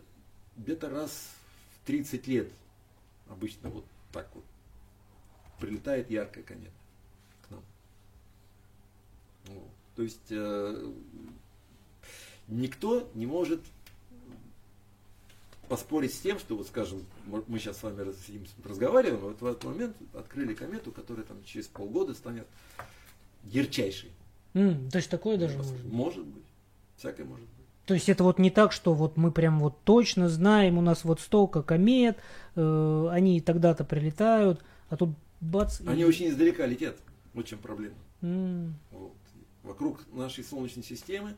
Speaker 1: где-то раз в 30 лет обычно вот так вот прилетает яркая комета к нам. Вот. То есть э, никто не может поспорить с тем, что вот, скажем, мы сейчас с вами сидим, разговариваем, вот в этот момент открыли комету, которая там через полгода станет ярчайшей.
Speaker 4: М, то есть такое даже может быть.
Speaker 1: Может быть. Всякое может быть.
Speaker 4: То есть это вот не так, что вот мы прям вот точно знаем, у нас вот столько комет, э, они тогда-то прилетают, а тут бац.
Speaker 1: Они
Speaker 4: и-
Speaker 1: очень издалека летят. Вот в чем проблема.
Speaker 4: М,
Speaker 1: Вот. Вокруг нашей Солнечной системы,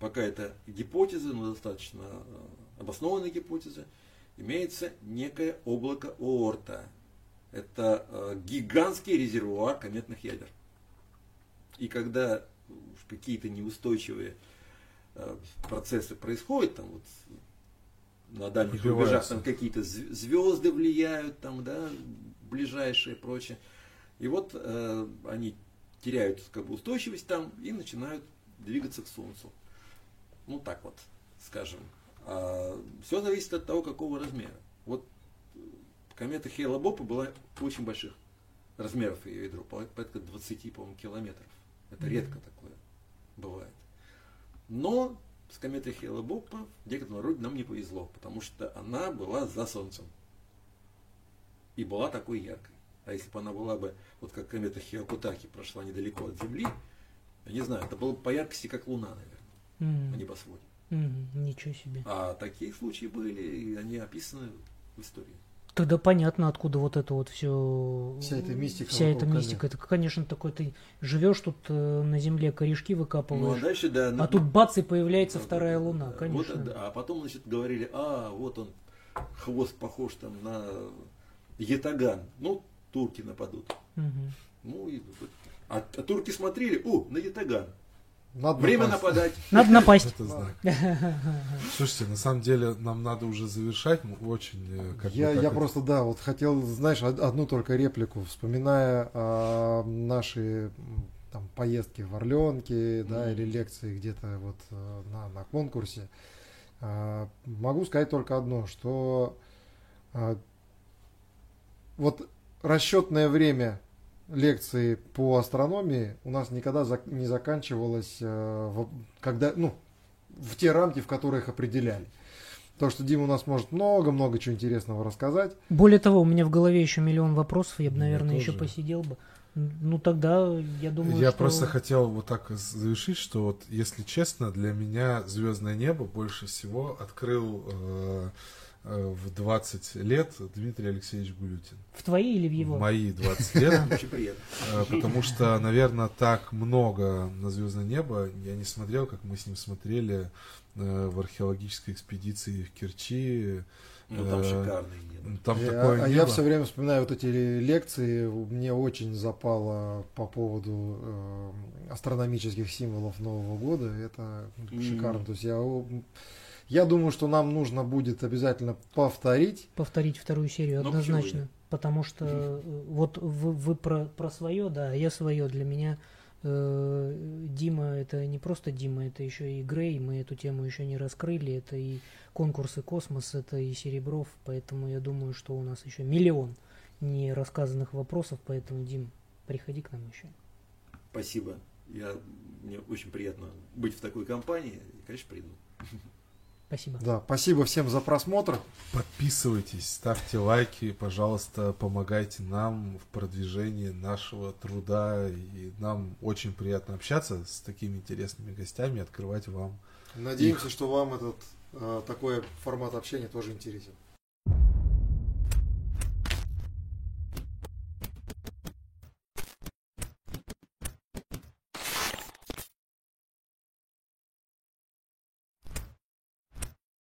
Speaker 1: пока это гипотеза, но достаточно э, обоснованная гипотеза, имеется некое облако Оорта. Это э, гигантский резервуар кометных ядер. И когда какие-то неустойчивые э, процессы происходят, там вот на дальних рубежах там какие-то зв- звезды влияют, там, да, ближайшие и прочее. И вот э, они теряют как бы устойчивость там и начинают двигаться к Солнцу. Ну так вот, скажем. все зависит от того, какого размера. Вот комета Хейла Бопа была очень больших размеров ее ядро, по- порядка 20, по-моему, километров. Это
Speaker 4: Мгм.
Speaker 1: редко такое бывает. Но с кометой Хейла Бопа в некотором роде нам не повезло, потому что она была за Солнцем. И была такой яркой. А если бы она была бы, вот как комета Хиакутаки прошла недалеко от Земли, я не знаю, это было бы по яркости, как Луна, наверное,
Speaker 4: м,
Speaker 1: на небосводе.
Speaker 4: м, ничего себе.
Speaker 1: А такие случаи были, и они описаны в истории.
Speaker 4: Тогда понятно, откуда вот это вот все.
Speaker 3: Вся эта мистика
Speaker 4: Вся эта мистика. Это, конечно, такой ты живешь тут э, на земле, корешки
Speaker 1: Ну, а
Speaker 4: выкапываешь.
Speaker 1: дальше, да.
Speaker 4: а тут бац и появляется
Speaker 1: Да,
Speaker 4: вторая
Speaker 1: да,
Speaker 4: луна,
Speaker 1: да.
Speaker 4: конечно.
Speaker 1: Вот, да, а потом, значит, говорили, а, вот он, хвост похож там на ятаган. Ну, турки нападут. Ну, и, а, а турки смотрели, о, на ятаган.
Speaker 3: Надо
Speaker 1: Время
Speaker 3: напасть.
Speaker 1: нападать. *laughs*
Speaker 4: Надо напасть.
Speaker 2: Это знак. Слушайте, на самом деле нам надо уже завершать. Мы очень э, как
Speaker 3: Я,
Speaker 2: так
Speaker 3: я
Speaker 2: вот-
Speaker 3: просто, да, вот хотел, знаешь, од- одну только реплику, вспоминая а, наши там, поездки в Орленки, да,
Speaker 1: Мгм.
Speaker 3: или лекции где-то вот э, на, на конкурсе. А, Могу сказать только одно, что а, вот расчетное время лекции по астрономии у нас никогда не заканчивалось, э, когда, ну, в те рамки, в которые их определяли. То, что Дима у нас может много-много чего интересного рассказать.
Speaker 4: Более того, у меня в голове еще миллион вопросов, я бы, наверное, еще
Speaker 2: тоже.
Speaker 4: посидел бы. Ну тогда я думаю,
Speaker 2: Я
Speaker 4: что...
Speaker 2: просто хотел вот так завершить, что вот, если честно, для меня Звездное небо больше всего открыл э, в 20 лет Дмитрий Алексеевич Гулютин.
Speaker 4: В твои или в
Speaker 2: В
Speaker 4: его?
Speaker 2: мои 20 лет. *laughs*
Speaker 1: Очень приятно.
Speaker 2: Э, Потому что, наверное, так много на звездное небо я не смотрел, как мы с ним смотрели э, в археологической экспедиции в Керчи.
Speaker 1: Ну, там
Speaker 2: Э,
Speaker 1: шикарное небо.
Speaker 2: Там
Speaker 3: Я-
Speaker 2: такое
Speaker 3: а я все время вспоминаю вот эти лекции, мне очень запало по поводу э, астрономических символов Нового года, это шикарно. То есть я, я думаю, что нам нужно будет обязательно повторить.
Speaker 4: Повторить вторую серию
Speaker 1: Ну,
Speaker 4: однозначно. Потому что э, вот вы, вы про, про свое, да, а я свое. Для меня э, Дима это не просто Дима, это еще и Грей. Мы эту тему еще не раскрыли. Это и конкурсы Космос, это и Серебров. Поэтому я думаю, что у нас еще миллион не рассказанных вопросов. Поэтому, Дим, приходи к нам еще.
Speaker 1: Спасибо. Я, мне очень приятно быть в такой компании. И, конечно, приду.
Speaker 4: Спасибо.
Speaker 3: Да, спасибо всем за просмотр.
Speaker 2: Подписывайтесь, ставьте лайки, пожалуйста, помогайте нам в продвижении нашего труда. И нам очень приятно общаться с такими интересными гостями, открывать вам
Speaker 3: Надеемся, что вам этот э, такой формат общения тоже интересен.